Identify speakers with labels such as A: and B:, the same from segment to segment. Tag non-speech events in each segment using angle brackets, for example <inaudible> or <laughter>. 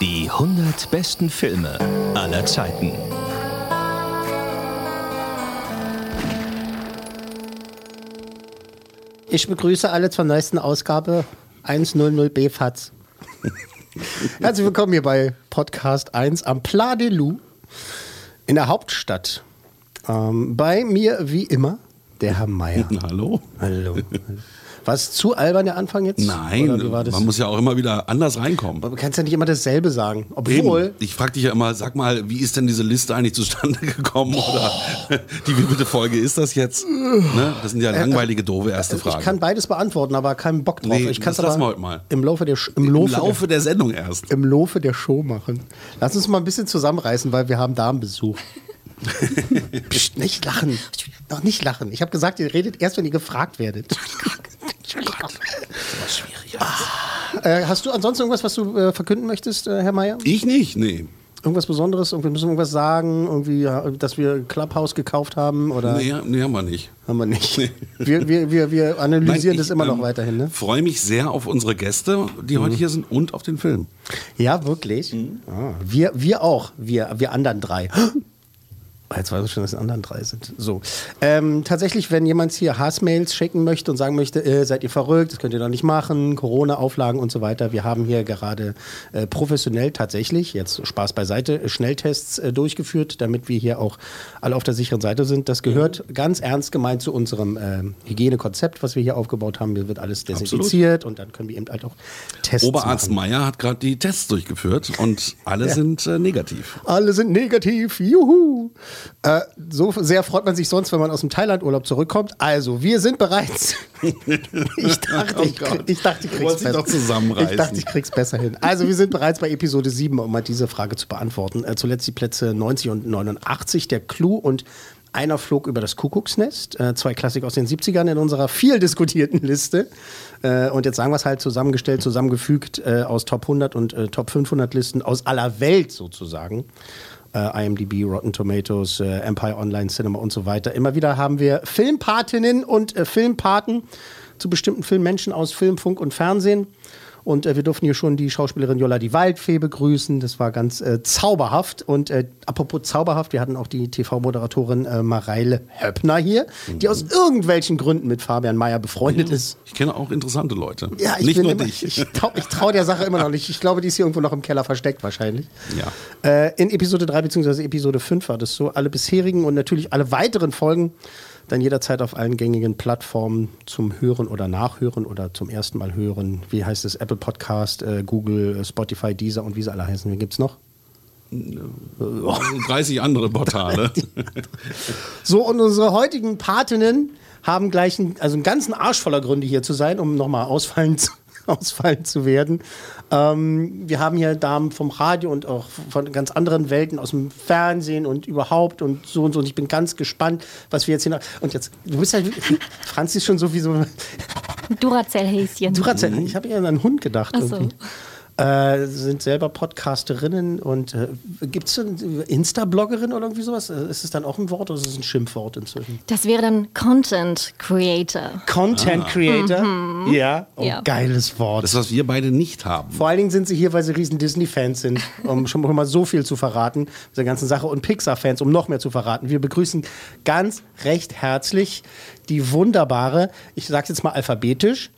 A: Die 100 besten Filme aller Zeiten.
B: Ich begrüße alle zur neuesten Ausgabe 100b FATS. <laughs> Herzlich willkommen hier bei Podcast 1 am Pla de Loup in der Hauptstadt. Ähm, bei mir wie immer der Herr Meier.
C: Hallo?
B: Hallo. War es zu albern der Anfang jetzt?
C: Nein, man muss ja auch immer wieder anders reinkommen.
B: Aber du kannst ja nicht immer dasselbe sagen. Obwohl,
C: Eben. Ich frage dich ja immer, sag mal, wie ist denn diese Liste eigentlich zustande <laughs> gekommen? Oder die wievielte Folge ist das jetzt? Ne? Das sind ja langweilige, doofe erste Fragen.
B: Äh, ich kann beides beantworten, aber keinen Bock drauf.
C: Nee,
B: ich
C: das lassen
B: aber
C: mal.
B: Im Laufe der, im
C: Im
B: Laufe,
C: Laufe der Sendung erst.
B: der, im Laufe der Show machen. Lass uns mal ein bisschen zusammenreißen, weil wir haben Damenbesuch. Psst, nicht lachen. Noch nicht lachen. Ich habe gesagt, ihr redet erst, wenn ihr gefragt werdet. Äh, hast du ansonsten irgendwas, was du äh, verkünden möchtest, äh, Herr Mayer?
C: Ich nicht, nee.
B: Irgendwas Besonderes? Irgendwie müssen wir irgendwas sagen? Irgendwie, ja, dass wir Clubhouse gekauft haben? Oder
C: Nee, nee, haben wir nicht.
B: haben wir nicht? Wir, wir, wir, wir analysieren
C: Nein,
B: das
C: ich,
B: immer noch
C: ähm,
B: weiterhin, ne?
C: freue mich sehr auf unsere Gäste, die
B: Mhm.
C: heute hier sind und auf den Film.
B: Ja, wirklich.
C: Mhm.
B: Ah, wir, wir auch. Wir, wir anderen drei. Jetzt weiß ich schon, dass die anderen drei sind. So. Ähm, tatsächlich, wenn jemand hier Hassmails schicken möchte und sagen möchte, äh, seid ihr verrückt, das könnt ihr doch nicht machen, Corona-Auflagen und so weiter. Wir haben hier gerade äh, professionell tatsächlich, jetzt Spaß beiseite, Schnelltests äh, durchgeführt, damit wir hier auch alle auf der sicheren Seite sind. Das gehört ganz ernst gemeint zu unserem äh, Hygienekonzept, was wir hier aufgebaut haben. Hier wird alles desinfiziert und dann können wir eben halt auch Tests
C: Oberarzt
B: machen.
C: Meier hat gerade die Tests durchgeführt und alle sind äh, negativ.
B: Alle sind negativ. Juhu. Äh, so sehr freut man sich sonst, wenn man aus dem Thailand-Urlaub zurückkommt. Also, wir sind bereits. <laughs> ich dachte, ich,
C: Oh
B: ich, dachte, ich krieg's besser.
C: doch.
B: Ich dachte, ich krieg's besser hin. Also, wir sind bereits bei Episode 7, um mal diese Frage zu beantworten. Äh, zuletzt die Plätze 90 und 89, der Clou und einer flog über das Kuckucksnest. Äh, zwei Klassiker aus den 70ern in unserer viel diskutierten Liste. Äh, und jetzt sagen wir es halt zusammengestellt, zusammengefügt äh, aus Top 100 und äh, Top 500 Listen aus aller Welt sozusagen. Äh, IMDb, Rotten Tomatoes, äh, Empire Online Cinema und so weiter. Immer wieder haben wir Filmpatinnen und äh, Filmpaten zu bestimmten Filmmenschen aus Film, Funk und Fernsehen. Und äh, wir durften hier schon die Schauspielerin Jola die Waldfee begrüßen. Das war ganz äh, zauberhaft. Und äh, apropos zauberhaft, wir hatten auch die TV-Moderatorin äh, Mareile Höppner hier, die aus irgendwelchen Gründen mit Fabian Mayer befreundet ist.
C: Ich kenne auch interessante Leute.
B: Ja, ich
C: nicht nur
B: immer,
C: dich.
B: Ich traue trau der Sache immer noch nicht. Ich glaube, die ist hier irgendwo noch im Keller versteckt wahrscheinlich.
C: Ja.
B: Äh, in Episode 3 bzw. Episode 5 war das so. Alle bisherigen und natürlich alle weiteren Folgen dann jederzeit auf allen gängigen Plattformen zum Hören oder Nachhören oder zum ersten Mal hören. Wie heißt es? Apple Podcast, äh, Google, äh, Spotify, Deezer und wie sie alle heißen. Wie gibt's noch?
C: 30 andere Portale. <laughs>
B: So, und unsere heutigen Patinnen haben gleich einen, also einen ganzen Arsch voller Gründe hier zu sein, um nochmal ausfallen zu, <laughs> ausfallen zu werden. Ähm, wir haben hier Damen vom Radio und auch von ganz anderen Welten aus dem Fernsehen und überhaupt und so und so. Und ich bin ganz gespannt, was wir jetzt hier noch. Und jetzt, du bist ja, <laughs> Franzi ist schon so wie so.
D: Duracell-Häschen.
B: Duracell, ich habe eher an einen Hund gedacht.
D: Ach so.
B: irgendwie. Äh, sind selber Podcasterinnen und äh, gibt es Insta-Bloggerin oder irgendwie sowas? Äh, Ist es dann auch ein Wort oder ist es ein Schimpfwort inzwischen?
D: Das wäre dann Content Creator.
B: Content Creator. Ja, oh,
D: Ja.
B: geiles Wort.
C: Das, was wir beide nicht haben.
B: Vor allen Dingen sind sie hier, weil sie riesen Disney-Fans sind, um schon mal so viel zu verraten, mit der ganzen Sache. Und Pixar-Fans, um noch mehr zu verraten. Wir begrüßen ganz recht herzlich die wunderbare, ich sag's jetzt mal alphabetisch,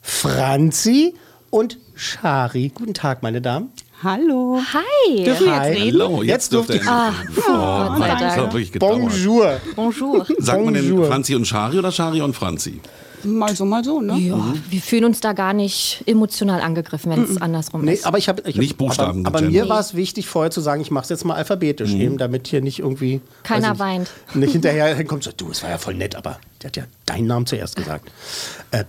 B: Franzi und Shari. Guten Tag, meine Damen.
E: Hallo.
D: Hi.
E: Dürfen wir jetzt reden?
C: Hallo, jetzt,
B: Jetzt
C: dürft ihr
B: durfte
C: endlich
D: Ah. Gott sei
C: Mann, das hat wirklich gedauert.
B: Bonjour.
D: Bonjour.
C: Sagt man denn. Franzi und Shari oder Shari und Franzi?
E: mal so, mal so, ne?
D: Ja, wir fühlen uns da gar nicht emotional angegriffen, wenn es andersrum
B: Nee,
D: ist.
B: aber ich habe ich
C: Nicht
B: hab,
C: Buchstaben
B: Aber, aber mir war es wichtig, vorher zu sagen, ich mache es jetzt mal alphabetisch, eben, damit hier nicht irgendwie.
D: Keiner
B: ich
D: weint.
B: Nicht, nicht hinterher kommt so, du, es war ja voll nett, aber der hat ja deinen Namen zuerst gesagt. Äh,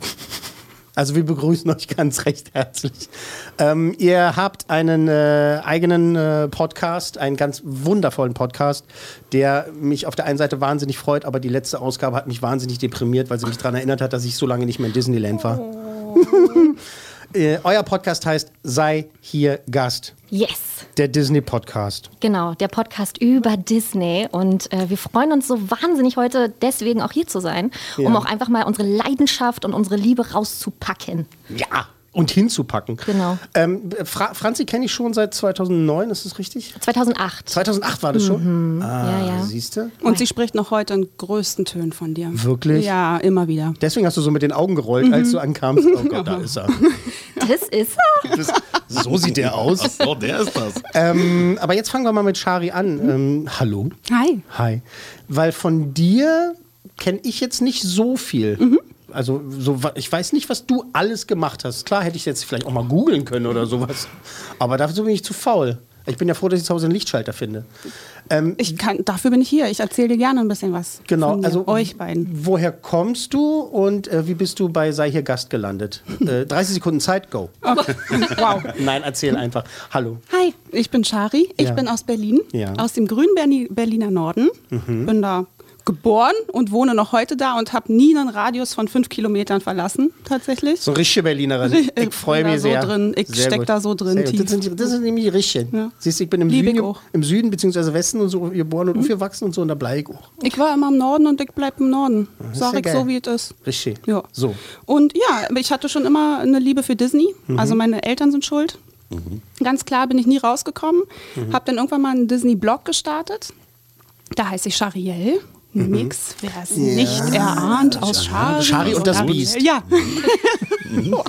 B: also wir begrüßen euch ganz recht herzlich. Ähm, ihr habt einen äh, eigenen äh, Podcast, einen ganz wundervollen Podcast, der mich auf der einen Seite wahnsinnig freut, aber die letzte Ausgabe hat mich wahnsinnig deprimiert, weil sie mich daran erinnert hat, dass ich so lange nicht mehr in Disneyland war. <laughs> äh, euer Podcast heißt Sei hier Gast.
D: Yes.
B: Der Disney-Podcast.
D: Genau, der Podcast über Disney. Und äh, wir freuen uns so wahnsinnig heute deswegen auch hier zu sein, um
B: Ja.
D: auch einfach mal unsere Leidenschaft und unsere Liebe rauszupacken.
B: Ja. Und hinzupacken.
D: Genau.
B: Ähm, Fra Franzi kenne ich schon seit 2009, ist das richtig?
D: 2008.
B: 2008 war das schon? Ah,
D: Ja, ja.
B: Siehst du?
E: Und sie spricht noch heute in größten Tönen von dir.
B: Wirklich?
E: Ja, immer wieder.
B: Deswegen hast du so mit den Augen gerollt, als du ankamst. Oh Gott, da <laughs> ist er.
D: Das ist <laughs>
B: Das, so sieht der aus.
C: Oh, der ist das.
B: Ähm, aber jetzt fangen wir mal mit Shari an. Ähm, hallo.
E: Hi.
B: Hi. Weil von dir kenne ich jetzt nicht so viel. Also so, ich weiß nicht, was du alles gemacht hast. Klar hätte ich jetzt vielleicht auch mal googeln können oder sowas. Aber dafür bin ich zu faul. Ich bin ja froh, dass ich zu Hause einen Lichtschalter finde. Ähm,
E: Ich kann, dafür bin ich hier. Ich erzähle dir gerne ein bisschen was.
B: Genau,
E: von mir,
B: also
E: euch beiden.
B: Woher kommst du und äh, wie bist du bei Sei hier Gast gelandet? <laughs> Äh, 30 Sekunden Zeit, go. <laughs>
E: Wow.
B: Nein, erzähl einfach. Hallo.
E: Hi, ich bin Shari. Ich
B: Ja.
E: bin aus Berlin,
B: Ja. Mhm.
E: aus dem grünen Berli Berliner Norden. Bin da geboren und wohne noch heute da und habe nie einen Radius von fünf Kilometern verlassen, tatsächlich.
B: So richtige Berlinerin.
E: Ri-
B: Ich freue mich
E: so
B: sehr.
E: drin. Ich
B: Sehr
E: steck
B: gut.
E: da so drin.
B: Das sind, das sind nämlich die richtigen.
E: Ja.
B: Siehst du, ich bin im
E: Lieb
B: Süden, im Süden bzw. Westen und so geboren und aufgewachsen und so und da bleibe ich auch.
E: Ich war immer im Norden und ich bleib im Norden.
B: ist
E: Sag ich
B: geil.
E: so, wie es ist.
B: Richtig.
E: Ja.
B: So.
E: Und ja, ich hatte schon immer eine Liebe für Disney. Also meine Eltern sind schuld. Ganz klar bin ich nie rausgekommen. Habe dann irgendwann mal einen Disney-Blog gestartet. Da heiße ich Chariel. Mix, wer es nicht erahnt, aus Shari.
B: Shari und das
E: Ariel.
B: Biest.
E: Ja. <laughs>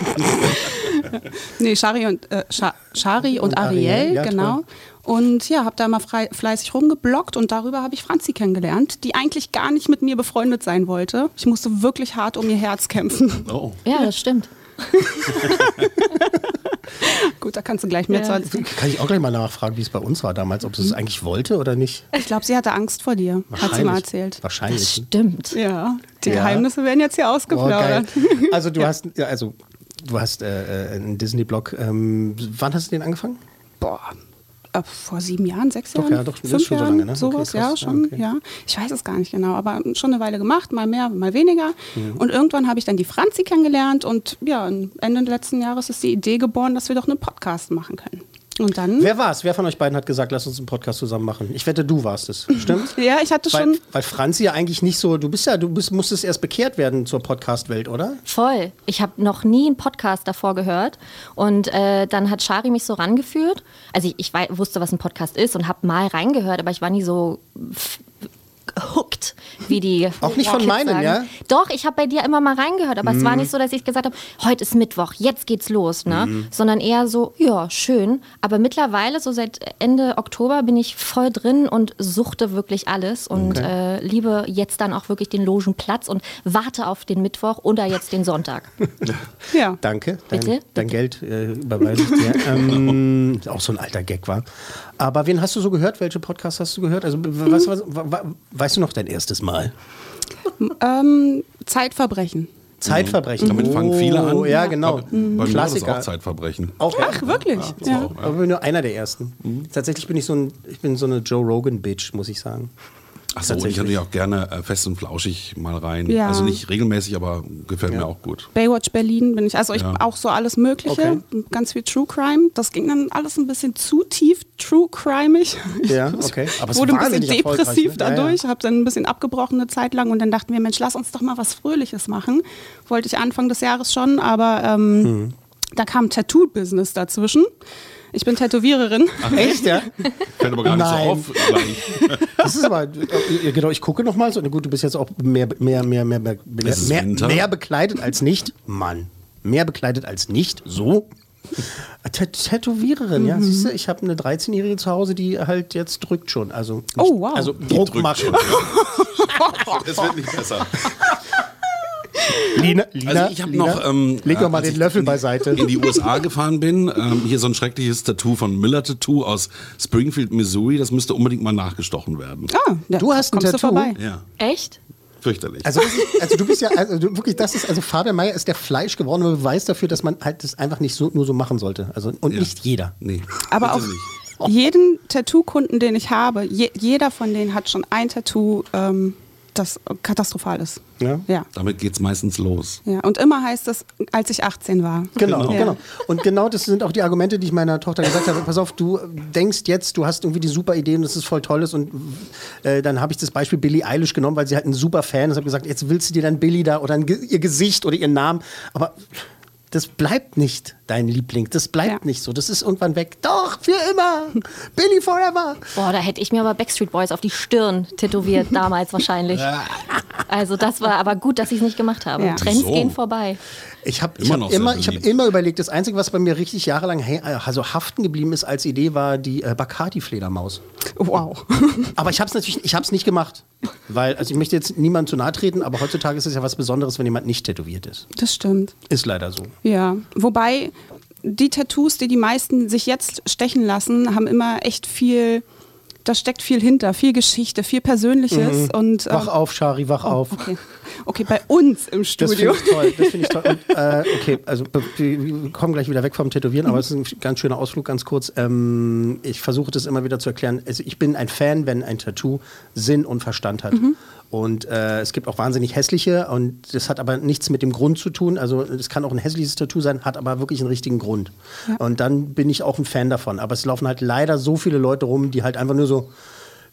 E: nee, Shari und, äh, Scha Shari und,
B: Und Ariel,
E: Ariel,
B: ja,
E: genau.
B: toll.
E: Und ja, habe da mal frei, fleißig rumgeblockt und darüber habe ich Franzi kennengelernt, die eigentlich gar nicht mit mir befreundet sein wollte. Ich musste wirklich hart um ihr Herz kämpfen.
C: Oh.
D: Ja, das stimmt. <laughs>
E: Gut, da kannst du gleich mehr
D: Ja.
E: zu erzählen.
B: Kann ich auch gleich mal nachfragen, wie es bei uns war damals, ob sie
E: Mhm.
B: es eigentlich wollte oder nicht?
E: Ich glaube, sie hatte Angst vor dir, hat sie mal erzählt.
D: Das
B: Wahrscheinlich.
D: stimmt.
E: Ja, die
B: Ja.
E: Geheimnisse werden jetzt hier
B: Oh,
E: ausgeplaudert. <laughs>
B: Also du hast, ja, also du hast äh, äh, einen Disney-Blog. Ähm, wann hast du den angefangen?
E: Boah, äh, vor sieben Jahren, sechs
B: Doch,
E: Jahren,
B: ja, doch,
E: fünf
B: schon so
E: Jahren,
B: lange, ne? Okay,
E: sowas, ja,
B: Ja,
E: schon,
B: okay.
E: ja. Ich weiß es gar nicht genau, aber schon eine Weile gemacht, mal mehr, mal weniger.
B: Mhm.
E: Und irgendwann habe ich dann die Franzi kennengelernt und ja, Ende letzten Jahres ist die Idee geboren, dass wir doch einen Podcast machen können. Und dann,
B: Wer war es? Wer von euch beiden hat gesagt, lass uns einen Podcast zusammen machen? Ich wette, du warst es. Stimmt? <laughs>
E: ja, ich hatte
B: Weil,
E: schon,
B: weil Franzi ja eigentlich nicht so, du bist ja, du bist, musstest erst bekehrt werden zur Podcast-Welt, oder?
D: Voll. Ich habe noch nie einen Podcast davor gehört. Und äh, dann hat Shari mich so rangeführt. Also ich, ich wei- wusste, was ein Podcast ist und habe mal reingehört, aber ich war nie so hooked, wie die
B: Auch nicht von meinen,
D: sagen.
B: ja?
D: Doch, ich habe bei dir immer mal reingehört, aber es war nicht so, dass ich gesagt habe, heute ist Mittwoch, jetzt geht's los, ne?
B: Mhm.
D: Sondern eher so, ja, schön. Aber mittlerweile, so seit Ende Oktober, bin ich voll drin und suchte wirklich alles und äh, liebe jetzt dann auch wirklich den Logenplatz und warte auf den Mittwoch oder jetzt den Sonntag. <laughs>
E: ja.
B: Danke. Dein,
D: Bitte?
B: dein Geld äh, überweise ich dir. <laughs> ähm, auch so ein alter Gag war. Aber wen hast du so gehört? Welche Podcasts hast du gehört? Also, was, was, wa- wa- weißt du noch dein erstes Mal?
E: Ähm, Zeitverbrechen.
B: Zeitverbrechen.
C: Damit fangen viele an.
B: Oh, ja, genau.
C: Aber Bei mir war das
B: Klassiker.
C: auch Zeitverbrechen.
B: Auch,
E: Ach, wirklich? Ja.
B: Aber ich bin nur einer der ersten. Tatsächlich bin ich so ein, ich bin so eine Joe Rogan-Bitch, muss ich sagen.
C: Ach so, ich hatte ja auch gerne äh, fest und flauschig mal rein.
E: Ja.
C: Also nicht regelmäßig, aber gefällt mir auch gut.
E: Baywatch Berlin bin ich, also ich
C: Ja.
E: auch so alles Mögliche,
B: Okay.
E: ganz viel True Crime. Das ging dann alles ein bisschen zu tief True Crimeig. <laughs>
B: Ja, okay. Aber es
E: wurde ein bisschen depressiv
B: ne? Ja, ja.
E: dadurch, habe dann ein bisschen abgebrochen eine Zeit lang und dann dachten wir, Mensch, lass uns doch mal was Fröhliches machen. Wollte ich Anfang des Jahres schon, aber ähm,
B: Hm.
E: da kam Tattoo-Business dazwischen. Ich bin Tätowiererin.
B: Echt, ja?
C: Fällt aber gar nicht
B: Nein.
C: so auf. <laughs>
B: Das ist aber, äh, genau, ich gucke noch mal so. Na Gut, du bist jetzt auch mehr, mehr, mehr, mehr, mehr, mehr, mehr, bekleidet als nicht. Mann, mehr bekleidet als nicht. So. Tätowiererin, ja. Siehst du, ich habe eine 13-Jährige zu Hause, die halt jetzt drückt schon. Also, nicht,
E: Oh, wow.
B: Also Druck macht.
C: schon. <laughs> Es wird nicht besser.
B: Lina, Lina,
C: Also ich habe noch, ähm,
B: leg doch mal
C: als
B: den Löffel beiseite.
C: In die USA gefahren bin, ähm, hier so ein schreckliches Tattoo von Miller Tattoo aus Springfield, Missouri. Das müsste unbedingt mal nachgestochen werden.
E: Ah, ja,
B: Du hast ein
E: kommst
B: Tattoo?
E: Du vorbei.
C: Ja,
D: Echt?
C: fürchterlich.
B: Also, also du bist ja, also du, wirklich, das ist, also Fabian Meyer ist der fleischgewordene Beweis dafür, dass man halt das einfach nicht so, nur so machen sollte. Also, und
C: Ja.
B: nicht jeder.
C: nee,
E: Aber auch
C: nicht.
E: jeden Tattoo-Kunden, den ich habe, je, jeder von denen hat schon ein Tattoo, ähm, das katastrophal ist.
B: Ja?
E: Ja.
C: Damit geht's meistens los.
E: ja. Und immer heißt es, als ich 18 war.
B: Genau,
E: Ja.
B: genau. Und genau das sind auch die Argumente, die ich meiner Tochter gesagt habe. Pass auf, du denkst jetzt, du hast irgendwie die super Idee und das ist voll tolles. Und äh, dann habe ich das Beispiel Billie Eilish genommen, weil sie halt ein super Fan ist. Ich habe gesagt, jetzt willst du dir dann Billie da oder ihr Gesicht oder ihren Namen. Aber das bleibt nicht dein Liebling. Das bleibt
E: Ja.
B: nicht so. Das ist irgendwann weg. Doch, für immer. <laughs> Billie forever.
D: Boah, da hätte ich mir aber Backstreet Boys auf die Stirn tätowiert, <laughs> damals wahrscheinlich. Also das war aber gut, dass ich es nicht gemacht habe.
E: Ja.
D: Trends
C: Wieso?
D: gehen vorbei.
B: Ich habe
C: Immer
B: hab immer, ich hab immer überlegt, das Einzige, was bei mir richtig jahrelang also haften geblieben ist als Idee, war die äh, Bacardi-Fledermaus.
E: Wow. <laughs>
B: Aber ich habe es natürlich, ich habe es nicht gemacht, weil also ich möchte jetzt niemandem zu nahe treten, aber heutzutage ist es ja was Besonderes, wenn jemand nicht tätowiert ist.
E: Das stimmt.
B: Ist leider so.
E: Ja. Wobei die Tattoos, die die meisten sich jetzt stechen lassen, haben immer echt viel, da steckt viel hinter, viel Geschichte, viel Persönliches. Und, ähm,
B: Wach auf, Shari, wach auf.
E: okay. okay, bei uns im
B: Das
E: Studio.
B: finde ich toll. Das finde ich toll. Und, <laughs> äh, okay, also wir kommen gleich wieder weg vom Tätowieren, aber es ist ein ganz schöner Ausflug, ganz kurz. Ähm, ich versuche das immer wieder zu erklären. Also ich bin ein Fan, wenn ein Tattoo Sinn und Verstand hat. Und äh, es gibt auch wahnsinnig hässliche und das hat aber nichts mit dem Grund zu tun. Also es kann auch ein hässliches Tattoo sein, hat aber wirklich einen richtigen Grund. Und dann bin ich auch ein Fan davon. Aber es laufen halt leider so viele Leute rum, die halt einfach nur so,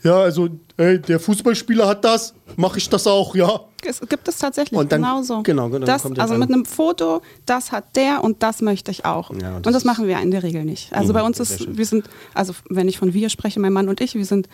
B: ja, also, ey, der Fußballspieler hat das, mache ich das auch, ja.
E: Es gibt es tatsächlich
B: Und dann-
E: genauso.
B: genau, genau,
E: Das, also
B: an.
E: mit einem Foto, das hat der und das möchte ich auch.
B: Ja, und
E: und
B: das
E: das,
B: ist-
E: machen wir in der Regel nicht. Also bei uns ist, wir sind, also wenn ich von wir spreche, mein Mann und ich, wir sind,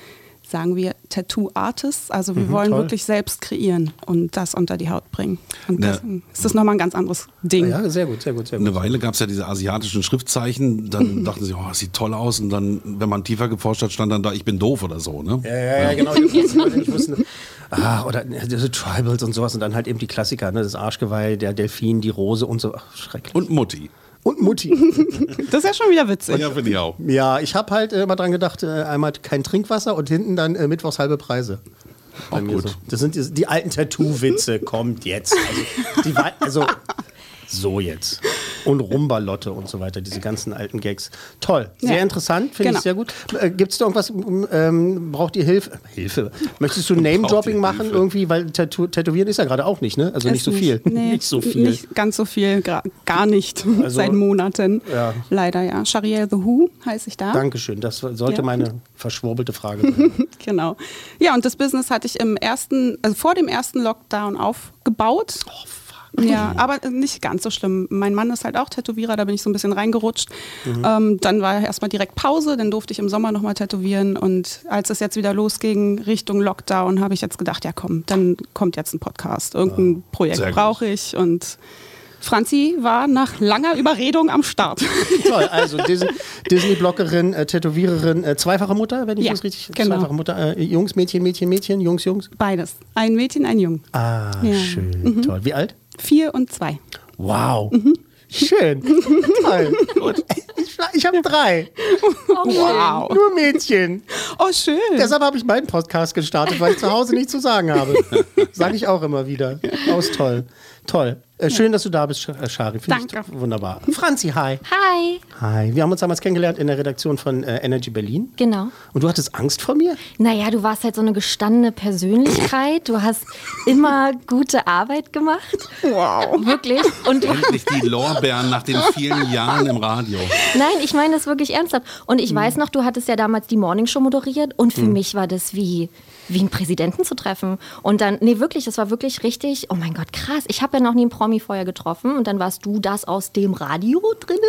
E: sagen wir, Tattoo-Artists. Also wir wollen
B: Mhm, toll.
E: wirklich selbst kreieren und das unter die Haut bringen. Und
C: Ne.
E: deswegen ist das nochmal ein ganz anderes Ding.
B: Ja, sehr gut, sehr gut, sehr gut.
C: Eine Weile gab es ja diese asiatischen Schriftzeichen, dann <laughs> dachten sie, oh, das sieht toll aus. Und dann, wenn man tiefer geforscht hat, stand dann da, ich bin doof oder so. Ne?
B: Ja, ja, ja, genau. Die <laughs> Leute nicht wussten. Ah, oder diese Tribals und sowas und dann halt eben die Klassiker, ne? das Arschgeweih, der Delfin, die Rose und so. Ach, schrecklich.
C: Und Mutti.
B: Und Mutti. <laughs>
E: Das ist ja schon wieder witzig.
C: Ja, finde ich auch.
B: ja, ich habe halt äh, immer dran gedacht, äh, einmal kein Trinkwasser und hinten dann äh, mittwochs halbe Preise.
C: Auch gut.
B: So. Das sind die, die alten Tattoo-Witze, kommt jetzt. Also, die, also <laughs> so jetzt. Und Rumba-Lotte und so weiter, diese ganzen alten Gags. Toll, sehr
E: Ja.
B: interessant, finde ich
E: Genau.
B: sehr gut. Äh, Gibt es da irgendwas, ähm, braucht ihr Hilfe? Hilfe. Möchtest du <laughs> Name-Dropping machen
C: Hilfe?
B: irgendwie? Weil Tattoo Tätowieren ist ja gerade auch nicht, ne? Also nicht so viel.
E: Nee,
B: nicht so viel.
E: Nicht ganz so viel, gar nicht. <laughs>
B: Also-
E: Seit Monaten.
B: Ja.
E: Leider ja. Shariel The Who heiße ich da.
B: Dankeschön, das sollte
E: Ja.
B: meine verschwurbelte Frage sein. <laughs>
E: Genau. Ja, und das Business hatte ich im ersten, also vor dem ersten Lockdown aufgebaut.
B: Oh.
E: Ja, <laughs> aber nicht ganz so schlimm. Mein Mann ist halt auch Tätowierer, da bin ich so ein bisschen reingerutscht.
B: Mhm.
E: Ähm, dann war erstmal direkt Pause, dann durfte ich im Sommer nochmal tätowieren. Und als es jetzt wieder losging Richtung Lockdown, habe ich jetzt gedacht, ja komm, dann kommt jetzt ein Podcast. Irgendein
C: sehr
E: Projekt brauche ich. Und Franzi war nach langer Überredung am Start. <laughs>
B: Toll, also <laughs> Dis- Disney-Bloggerin, äh, Tätowiererin, äh, zweifache Mutter, wenn ich
E: Ja,
B: das richtig
E: genau.
B: Zweifache Mutter, äh, Jungs, Mädchen, Mädchen, Mädchen, Jungs, Jungs.
E: Beides. Ein Mädchen, ein Jung.
B: Ah,
E: Ja. Mhm.
B: schön, toll. Wie alt?
E: Vier und zwei.
B: Wow.
E: Mhm.
B: Schön. <laughs> Toll. Ich, ich habe drei.
E: Wow.
B: Nur Mädchen.
E: Oh, schön.
B: Deshalb habe ich meinen Podcast gestartet, weil ich zu Hause nichts zu sagen habe. <laughs> Sage ich auch immer wieder. Aus toll. Toll. Äh, schön, dass du da bist, äh, Shari. Finde ich
E: Danke.
B: wunderbar. Franzi, hi.
D: Hi.
B: Hi. Wir haben uns damals kennengelernt in der Redaktion von äh, Energy Berlin.
D: Genau.
B: Und du hattest Angst vor mir?
D: Naja, du warst halt so eine gestandene Persönlichkeit. Du hast immer gute Arbeit gemacht.
E: Wow.
D: Wirklich. Und du
C: Endlich die Lorbeeren nach den vielen Jahren im Radio.
D: Nein, ich meine das wirklich ernsthaft. Und ich weiß noch, du hattest ja damals die Morningshow moderiert und für mich war das wie, wie einen Präsidenten zu treffen. Und dann, nee, wirklich, das war wirklich richtig, oh mein Gott, krass. Ich habe ja noch nie einen Promi vorher getroffen und dann warst du das aus dem Radio drinne.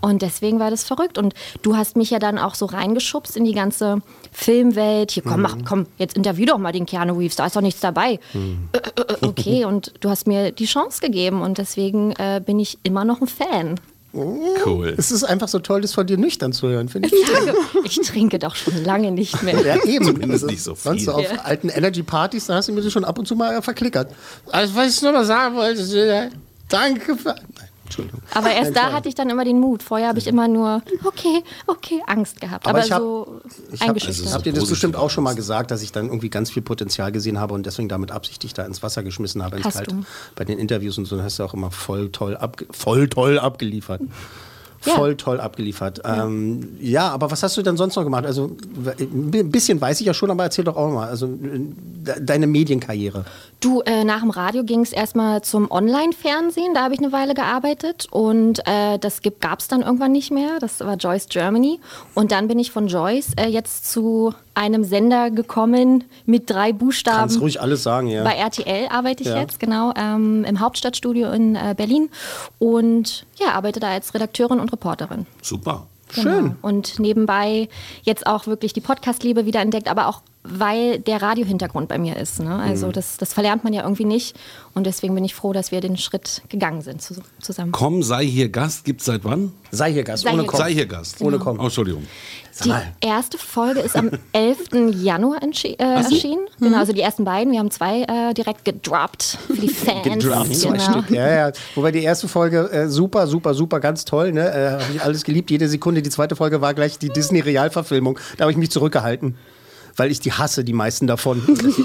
D: Und deswegen war das verrückt. Und du hast mich ja dann auch so reingeschubst in die ganze Filmwelt. Hier, komm, mach, komm, jetzt interview doch mal den Keanu Reeves, da ist doch nichts dabei. Äh, äh, äh, okay, <laughs> und du hast mir die Chance gegeben und deswegen äh, bin ich immer noch ein Fan.
C: Cool.
B: Es ist einfach so toll, das von dir nüchtern zu hören, finde ich.
D: Ich trinke, ich trinke doch schon lange nicht mehr.
B: Ja, eben.
C: Zumindest
B: Also,
C: nicht so
B: Sonst
C: viel.
B: so auf
D: Ja.
B: alten Energy-Partys, da hast du mir das schon ab und zu mal verklickert. Also, was ich nur noch sagen wollte, danke für... Nein, Entschuldigung.
D: Aber erst da hatte ich dann immer den Mut. Vorher habe ich immer nur, okay, okay, Angst gehabt.
B: Aber
D: Aber,
B: ich hab-
D: so
B: Ich habe
D: eingeschüchtert.
B: hab dir das
C: positiv
B: bestimmt auch schon mal gesagt, dass ich dann irgendwie ganz viel Potenzial gesehen habe und deswegen damit absichtlich da ins Wasser geschmissen habe, ins
D: Hast du.
B: Bei den Interviews und so hast du auch immer voll toll, abge voll toll abgeliefert.
D: Ja.
B: Voll toll abgeliefert. Ja. Ähm, ja, aber was hast du denn sonst noch gemacht? Also ein bisschen weiß ich ja schon, aber erzähl doch auch mal. Also de- deine Medienkarriere.
D: Du, äh, nach dem Radio ging es erstmal zum Online-Fernsehen. Da habe ich eine Weile gearbeitet und äh, das gab es dann irgendwann nicht mehr. Das war Joyce Germany. Und dann bin ich von Joyce äh, jetzt zu einem Sender gekommen mit drei Buchstaben.
B: Kannst ruhig alles sagen, ja.
D: Bei RTL arbeite ich
B: Ja.
D: jetzt, genau, ähm, im Hauptstadtstudio in äh, Berlin. Und ja, arbeite da als Redakteurin und Reporterin.
C: Super.
D: Genau. Und nebenbei jetzt auch wirklich die Podcast-Liebe wieder entdeckt, aber auch weil der Radiohintergrund bei mir ist. Ne? Also
B: Mhm.
D: das, das verlernt man ja irgendwie nicht. Und deswegen bin ich froh, dass wir den Schritt gegangen sind zu, zusammen.
C: Komm, sei hier Gast. Gibt's seit wann?
B: Sei hier Gast,
D: Sei
B: ohne
D: hier
B: Kopf.
C: Sei hier Gast.
B: Ohne Kommen.
C: Oh, Entschuldigung.
D: Die erste Folge ist am <laughs> 11. Januar äh, erschienen.
B: Mhm.
D: Genau, also die ersten beiden. Wir haben zwei äh, direkt gedroppt für die <laughs> Fans.
B: Gedroppt, zwei
D: genau.
B: Stück. Ja, ja. Wobei die erste Folge äh, super, super, super, ganz toll. Ne? Äh, habe ich alles geliebt, jede Sekunde. Die zweite Folge war gleich die Disney-Realverfilmung. Da habe ich mich zurückgehalten. Weil ich die hasse, die meisten davon.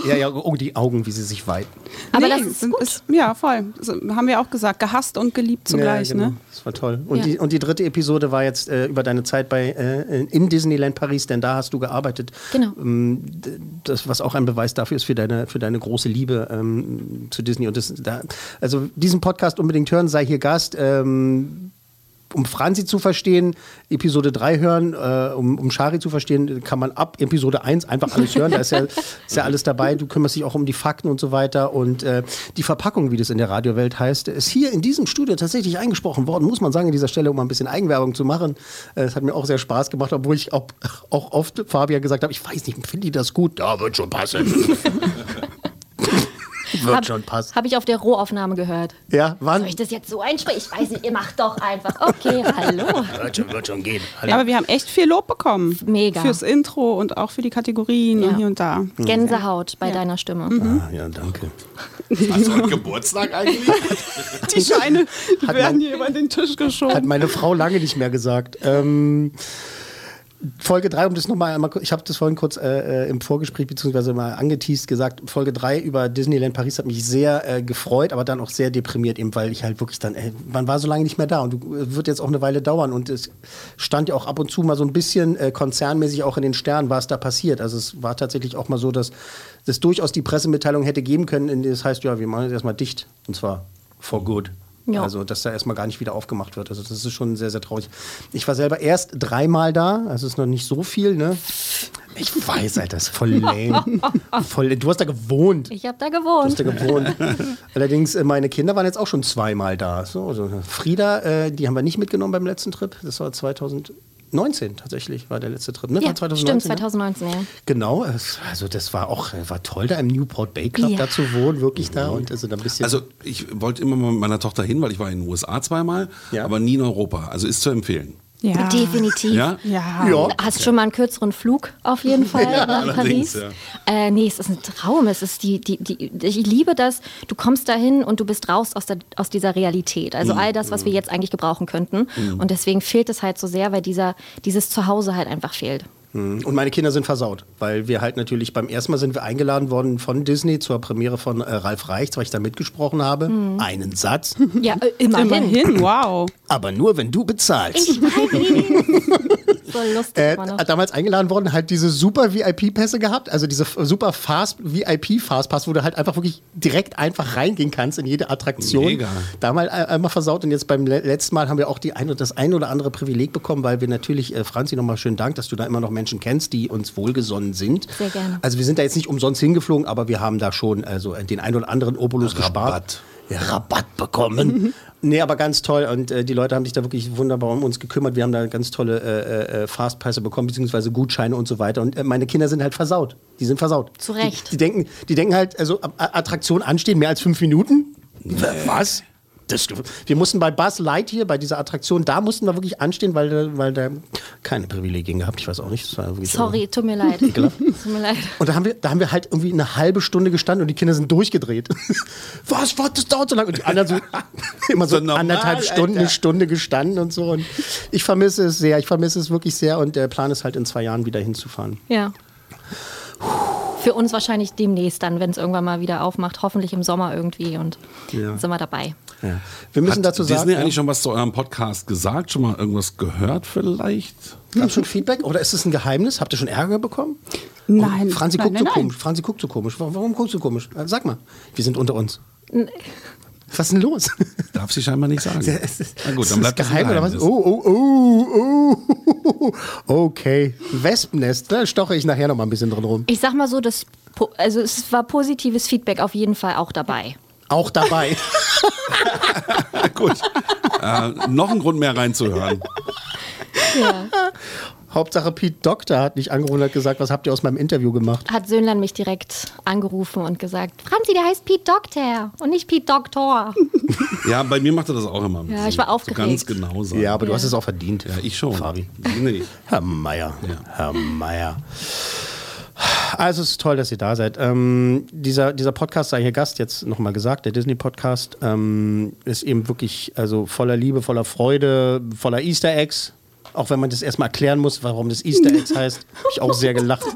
B: ja, ja, oh, die Augen, wie sie sich weiten.
D: Aber
E: Nee,
D: das ist gut.
E: ja, voll. So, haben wir auch gesagt, gehasst und geliebt zugleich.
B: ja, genau.
E: ne?
B: Das war toll. Und,
D: Ja.
B: die, und die dritte Episode war jetzt äh, über deine Zeit bei, äh, in Disneyland Paris, denn da hast du gearbeitet.
D: Genau.
B: Ähm, das, was auch ein Beweis dafür ist für deine, für deine große Liebe ähm, zu Disney. Und das, da, also diesen Podcast unbedingt hören, sei hier Gast. Ähm, um Franzi zu verstehen, Episode 3 hören, äh, um, um Shari zu verstehen, kann man ab Episode 1 einfach alles hören. Da ist ja, ist ja alles dabei. Du kümmerst dich auch um die Fakten und so weiter. Und äh, die Verpackung, wie das in der Radiowelt heißt, ist hier in diesem Studio tatsächlich eingesprochen worden, muss man sagen, an dieser Stelle, um ein bisschen Eigenwerbung zu machen. Äh, Es hat mir auch sehr Spaß gemacht, obwohl ich auch, auch oft Fabian gesagt habe, ich weiß nicht, finde die das gut? Ja, wird schon passen. <laughs> <laughs> wird schon passen.
D: Habe ich auf der Rohaufnahme gehört.
B: Ja, wann?
D: Soll ich das jetzt so einsprechen? Ich weiß nicht, ihr macht doch einfach. Okay, <laughs> hallo.
B: Wird schon, wird schon gehen.
E: Ja, aber wir haben echt viel Lob bekommen.
D: Mega.
E: Fürs Intro und auch für die Kategorien
D: Ja.
E: und hier und da.
D: Gänsehaut bei deiner Stimme.
B: Ah, ja, danke. <laughs>
C: Hast du heute Geburtstag eigentlich?
E: Die Scheine
B: Hat
E: werden
B: man-
E: hier über den Tisch
B: Hat
E: geschoben.
B: meine Frau lange nicht mehr gesagt. Ähm, Folge 3, um das nochmal ich habe das vorhin kurz äh, äh, im Vorgespräch beziehungsweise mal angeteased gesagt, Folge 3 über Disneyland Paris hat mich sehr äh, gefreut, aber dann auch sehr deprimiert, eben weil ich halt wirklich dann, ey, man war so lange nicht mehr da und äh, wird jetzt auch eine Weile dauern und es stand ja auch ab und zu mal so ein bisschen äh, konzernmäßig auch in den Sternen, was da passiert. Also es war tatsächlich auch mal so, dass es durchaus die Pressemitteilung hätte geben können, in es heißt, ja, wir machen jetzt erstmal dicht und zwar for good.
D: Ja.
B: Also, dass da erstmal gar nicht wieder aufgemacht wird. Also, das ist schon sehr, sehr traurig. Ich war selber erst dreimal da, also ist noch nicht so viel, ne? Ich weiß, Alter, das ist voll lame. <laughs> voll, du hast da gewohnt.
D: Ich habe da
B: Du
D: gewohnt.
B: hast da gewohnt. <laughs> Allerdings, äh, meine Kinder waren jetzt auch schon zweimal da. So, also Frieda, äh, die haben wir nicht mitgenommen beim letzten Trip. Das war 2019 tatsächlich, war der letzte Trip. Ne?
D: Ja,
B: war 2019,
D: stimmt,
B: ne?
D: 2019, ja.
B: Genau, es- also das war auch war toll, da im Newport Bay Club
D: Ja.
B: da zu wohnen, wirklich da und also da ein bisschen.
C: Also ich wollte immer mal mit meiner Tochter hin, weil ich war in den USA zweimal,
B: Ja.
C: aber nie in Europa. Also ist zu empfehlen.
E: Ja.
D: Definitiv.
C: Ja?
E: Ja.
B: ja,
D: Hast schon mal einen kürzeren Flug auf jeden Fall nach
C: allerdings,
D: Paris? Äh, nee, es ist ein Traum. Es ist die, die, die, ich liebe das. Du kommst dahin und du bist raus aus, der, aus dieser Realität. Also
B: Mhm.
D: all das, was wir jetzt eigentlich gebrauchen könnten. Und deswegen fehlt es halt so sehr, weil dieser, dieses Zuhause halt einfach fehlt.
B: Und meine Kinder sind versaut, weil wir halt natürlich beim ersten Mal sind wir eingeladen worden von Disney zur Premiere von äh, Ralf Reichts, weil ich da mitgesprochen habe.
D: Mhm.
B: Einen Satz,
D: Ja, äh, immerhin.
E: Immerhin, wow.
B: aber nur wenn du bezahlst.
D: Ich weiß. <laughs> so lustig
B: Äh, damals eingeladen worden, halt diese super VIP-Pässe gehabt, also diese super Fast VIP-Fastpass, wo du halt einfach wirklich direkt einfach reingehen kannst in jede Attraktion.
C: Mega.
B: Da mal äh, einmal versaut und jetzt beim le letzten Mal haben wir auch die ein, das ein oder andere Privileg bekommen, weil wir natürlich, äh, Franzi, nochmal schönen Dank, dass du da immer noch Menschen kennst, die uns wohlgesonnen sind.
D: Sehr gerne.
B: Also wir sind da jetzt nicht umsonst hingeflogen, aber wir haben da schon also den ein oder anderen Obolus gespart.
C: Rabatt.
B: Ja, Rabatt bekommen. <laughs> nee, aber ganz toll. Und äh, die Leute haben sich da wirklich wunderbar um uns gekümmert. Wir haben da ganz tolle äh, äh, Fastpässe bekommen, beziehungsweise Gutscheine und so weiter. Und äh, meine Kinder sind halt versaut. Die sind versaut.
D: Zu Recht.
B: Die, die, denken, die denken halt, also Attraktion anstehen, mehr als fünf Minuten? Was? Das, wir mussten bei Buzz Lightyear, bei dieser Attraktion, da mussten wir wirklich anstehen, weil, der- weil der keine Privilegien gehabt. Ich weiß auch nicht.
D: Sorry, tut mir leid. <laughs> tut mir leid.
B: Und da haben, wir, da haben wir halt irgendwie eine halbe Stunde gestanden und die Kinder sind durchgedreht. <laughs> Was, was, das dauert so lange. Und die anderen so <laughs> immer so,
C: So normal,
B: anderthalb Stunden,
C: Alter.
B: eine Stunde gestanden und so. Und ich vermisse es sehr, ich vermisse es wirklich sehr und der Plan ist halt in zwei Jahren wieder hinzufahren.
D: Ja. Für uns wahrscheinlich demnächst dann, wenn es irgendwann mal wieder aufmacht. Hoffentlich im Sommer irgendwie und
B: Ja.
D: sind wir dabei.
B: Ja. Wir müssen
C: Hat
B: dazu
C: Disney
B: sagen,
C: eigentlich schon was zu eurem Podcast gesagt? Schon mal irgendwas gehört vielleicht?
B: gab schon Feedback oder ist es ein Geheimnis? Habt ihr schon Ärger bekommen?
E: Nein.
B: Franzi
E: nein,
B: guckt
E: nein,
B: so
E: nein.
B: komisch. Franzi guckt so komisch. Warum, guckst du komisch? Äh, Sag mal, wir sind unter uns. Was ist denn los?
C: Darf sie scheinbar nicht sagen. <laughs> Na gut,
B: ist
C: dann
B: das
C: bleibt das
B: geheim oder was? Oh, oh, oh, oh. Okay. Wespennest. Da stoche ich nachher noch mal ein bisschen drin rum.
D: Ich sag mal so, das, also es war positives Feedback auf jeden Fall auch dabei.
B: Auch dabei. <laughs> <laughs>
C: Gut. Äh, noch ein Grund mehr reinzuhören.
D: Ja.
B: Hauptsache Pete Doktor hat nicht angerufen und hat gesagt, was habt ihr aus meinem Interview gemacht?
D: Hat Söhnlein mich direkt angerufen und gesagt, Franzi, der heißt Pete Doctor und nicht Pete Doktor. <laughs>
C: Ja, bei mir macht er das auch immer.
D: Ja, ich war
C: So
D: aufgeregt.
C: ganz genau sagen.
B: Ja, aber du hast es auch verdient.
C: Ja, ich schon.
B: Fabi.
C: Nee.
B: Herr Meier.
C: Ja.
B: Herr Meier. Also es ist toll, dass ihr da seid. Ähm, dieser, dieser Podcast, sei hier Gast, jetzt nochmal gesagt, der Disney-Podcast, ähm, ist eben wirklich also voller Liebe, voller Freude, voller Easter Eggs. Auch wenn man das erstmal erklären muss, warum das Easter Eggs <laughs> heißt, habe ich auch sehr gelacht. <laughs>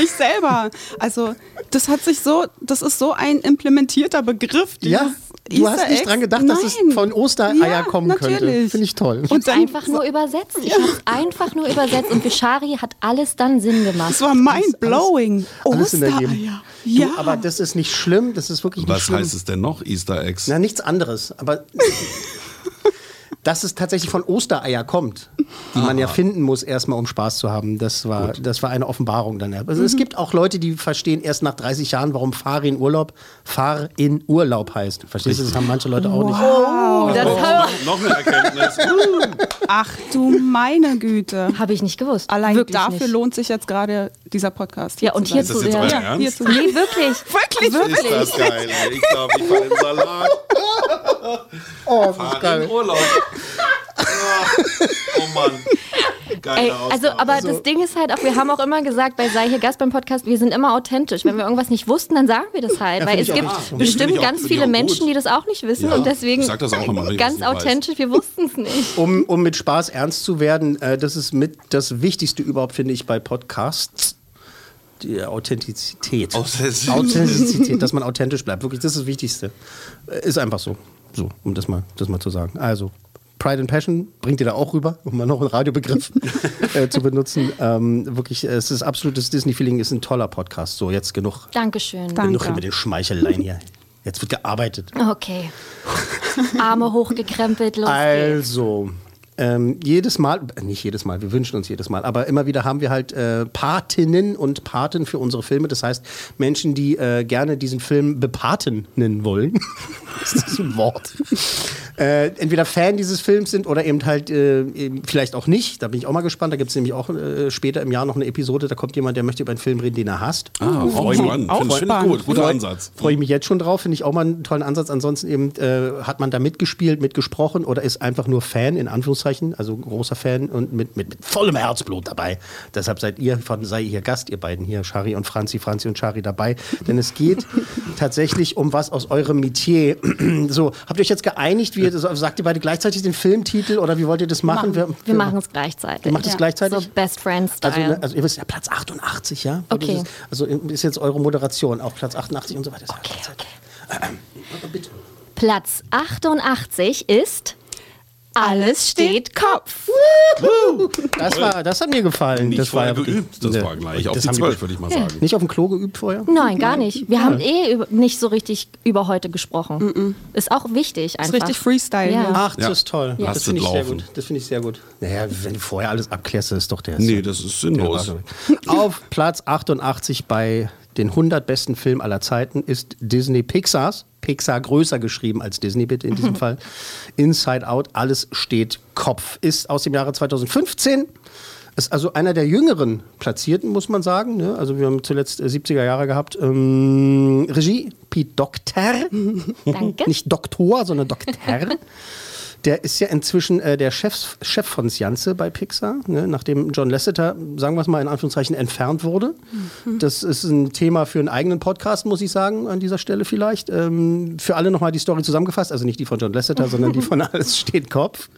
E: Ich selber. Also, das hat sich so, das ist so ein implementierter Begriff.
B: Ja, du hast
E: Easter
B: nicht
E: Eggs.
B: dran gedacht, dass es von Ostereier
E: Ja,
B: kommen könnte.
E: natürlich.
B: Finde ich toll.
E: Und dann
D: einfach nur übersetzt. Ich hab's einfach nur übersetzt und für Shari hat alles dann Sinn gemacht.
E: Das war.
B: Alles Sinn ergeben.
E: Ostereier.
B: Du,
E: Ja.
B: aber das ist nicht schlimm, das ist wirklich nicht
C: Was
B: schlimm.
C: heißt es denn noch, Easter Eggs?
B: Na, nichts anderes. Aber <laughs> dass es tatsächlich von Ostereier kommt, die man ja finden muss, erstmal um Spaß zu haben, das war, das war eine Offenbarung dann. Also
E: Mhm.
B: es gibt auch Leute, die verstehen erst nach 30 Jahren, warum Fahr in Urlaub Fahr in Urlaub heißt. Verstehst du? Das haben manche Leute auch nicht.
D: Oh, das habe
C: Noch eine Erkenntnis. <laughs>
E: Ach du meine Güte.
D: hab ich nicht gewusst.
E: Allein
D: Wirklich
E: dafür
D: nicht.
E: lohnt sich jetzt gerade dieser Podcast.
D: Ja, und
E: zu
D: hier
E: sein.
D: zu
C: das jetzt
D: ja.
E: Hier zu
D: Nee, wirklich.
E: Wirklich?
D: Wirklich.
C: Ist das geil. Ich glaube, ich falle in Salat.
B: Oh, das ist
C: in
B: geil.
C: Urlaub. Oh Mann. Geile
D: Ey, also,
C: Ausgabe.
D: aber das Ding ist halt auch, wir haben auch immer gesagt, bei Sei hier Gast beim Podcast, wir sind immer authentisch. Wenn wir irgendwas nicht wussten, dann sagen wir das halt.
B: Ja,
D: weil es
B: auch
D: gibt
B: so.
D: bestimmt
C: auch-
D: ganz viele
C: auch
D: Menschen,
C: gut.
D: die das auch nicht wissen
C: Ja,
D: und deswegen
C: ich sag das auch immer, ich
D: ganz
C: nicht weiß.
D: authentisch, wir wussten es nicht. <laughs>
B: Um, um mit Spaß ernst zu werden, äh, das ist mit das Wichtigste überhaupt, finde ich, bei Podcasts. Die Authentizität.
C: Authentizität.
B: Authentizität, dass man authentisch bleibt. Wirklich, das ist das Wichtigste. Äh, Ist einfach so. So, um das mal, das mal zu sagen. Also, Pride and Passion bringt ihr da auch rüber, um mal noch einen Radiobegriff <laughs> äh, zu benutzen. Ähm, wirklich, es ist absolutes Disney-Feeling, ist ein toller Podcast. So, jetzt genug,
D: Dankeschön.
E: Danke.
B: genug mit den Schmeicheleien hier. Jetzt wird gearbeitet.
D: Okay. Arme hochgekrempelt, los geht's.
B: Ähm, jedes Mal, äh, nicht jedes Mal, wir wünschen uns jedes Mal, aber immer wieder haben wir halt äh, Patinnen und Paten für unsere Filme. Das heißt, Menschen, die äh, gerne diesen Film bepatenen wollen. <laughs> ist das ein Wort? äh, entweder Fan dieses Films sind oder eben halt äh, eben vielleicht auch nicht. Da bin ich auch mal gespannt. Da gibt es nämlich auch äh, später im Jahr noch eine Episode. Da kommt jemand, der möchte über einen Film reden, den er hasst.
C: Ah, auch
B: Freu mich-
E: auch
C: Finde find ich gut. Guter
B: Freu-
C: Ansatz.
B: Freue ich mich jetzt schon drauf, finde ich auch mal einen tollen Ansatz. Ansonsten eben äh, hat man da mitgespielt, mitgesprochen oder ist einfach nur Fan, in Anführungszeichen, also großer Fan und mit, mit, mit vollem Herzblut dabei. Deshalb seid ihr, von, sei ihr Gast, ihr beiden hier, Shari und Franzi, Franzi und Shari dabei. Denn es geht <laughs> tatsächlich um was aus eurem Metier. <clears throat> so, habt ihr euch jetzt geeinigt? Wie, sagt ihr beide gleichzeitig den Filmtitel oder wie wollt ihr das machen?
D: Machen, wir machen es gleichzeitig.
B: Ihr macht es gleichzeitig?
D: So Best Friends
B: Also,
D: Style.
B: ne, also ihr wisst ja Platz 88, ja? Und
D: Okay.
B: Ist, also ist jetzt eure Moderation auch Platz 88 und so weiter.
D: okay, okay.
B: Äh, Bitte.
D: Platz 88 ist Alles steht Kopf.
B: Das, war, das hat mir gefallen.
C: Nicht
B: das war ja
C: geübt. Das
B: Ne,
C: war gleich auf
B: das
C: die 12, würde ich mal sagen.
B: Nicht auf dem Klo geübt vorher?
D: Nein, gar nicht. Wir haben eh über, nicht so richtig über heute gesprochen. Ist auch wichtig
E: ist
D: einfach.
E: richtig Freestyle.
D: Ja.
B: Ach, das
C: Ja.
B: ist toll. Das finde
C: es
B: ich sehr
C: laufen.
B: gut. Das finde ich sehr gut. Naja, wenn du vorher alles abklärst, ist doch der.
C: Nee, das ist sinnlos.
B: Auf Platz 88 bei den 100 besten Filmen aller Zeiten ist Disney Pixars. Pixar größer geschrieben als Disney, bitte in diesem Fall. Inside Out, alles steht Kopf. Ist aus dem Jahre 2015. Ist also einer der jüngeren Platzierten, muss man sagen. Ne? Also wir haben zuletzt äh, 70er Jahre gehabt. Ähm, Regie Pete Docter.
D: Danke.
B: Nicht Doktor, sondern Doktor. <laughs> Der ist ja inzwischen äh, der Chef, Chef von Science bei Pixar, ne? nachdem John Lasseter, sagen wir es mal in Anführungszeichen, entfernt wurde. Das ist ein Thema für einen eigenen Podcast, muss ich sagen, an dieser Stelle vielleicht. Ähm, für alle nochmal die Story zusammengefasst, also nicht die von John Lasseter, sondern die von <laughs> Alles steht Kopf.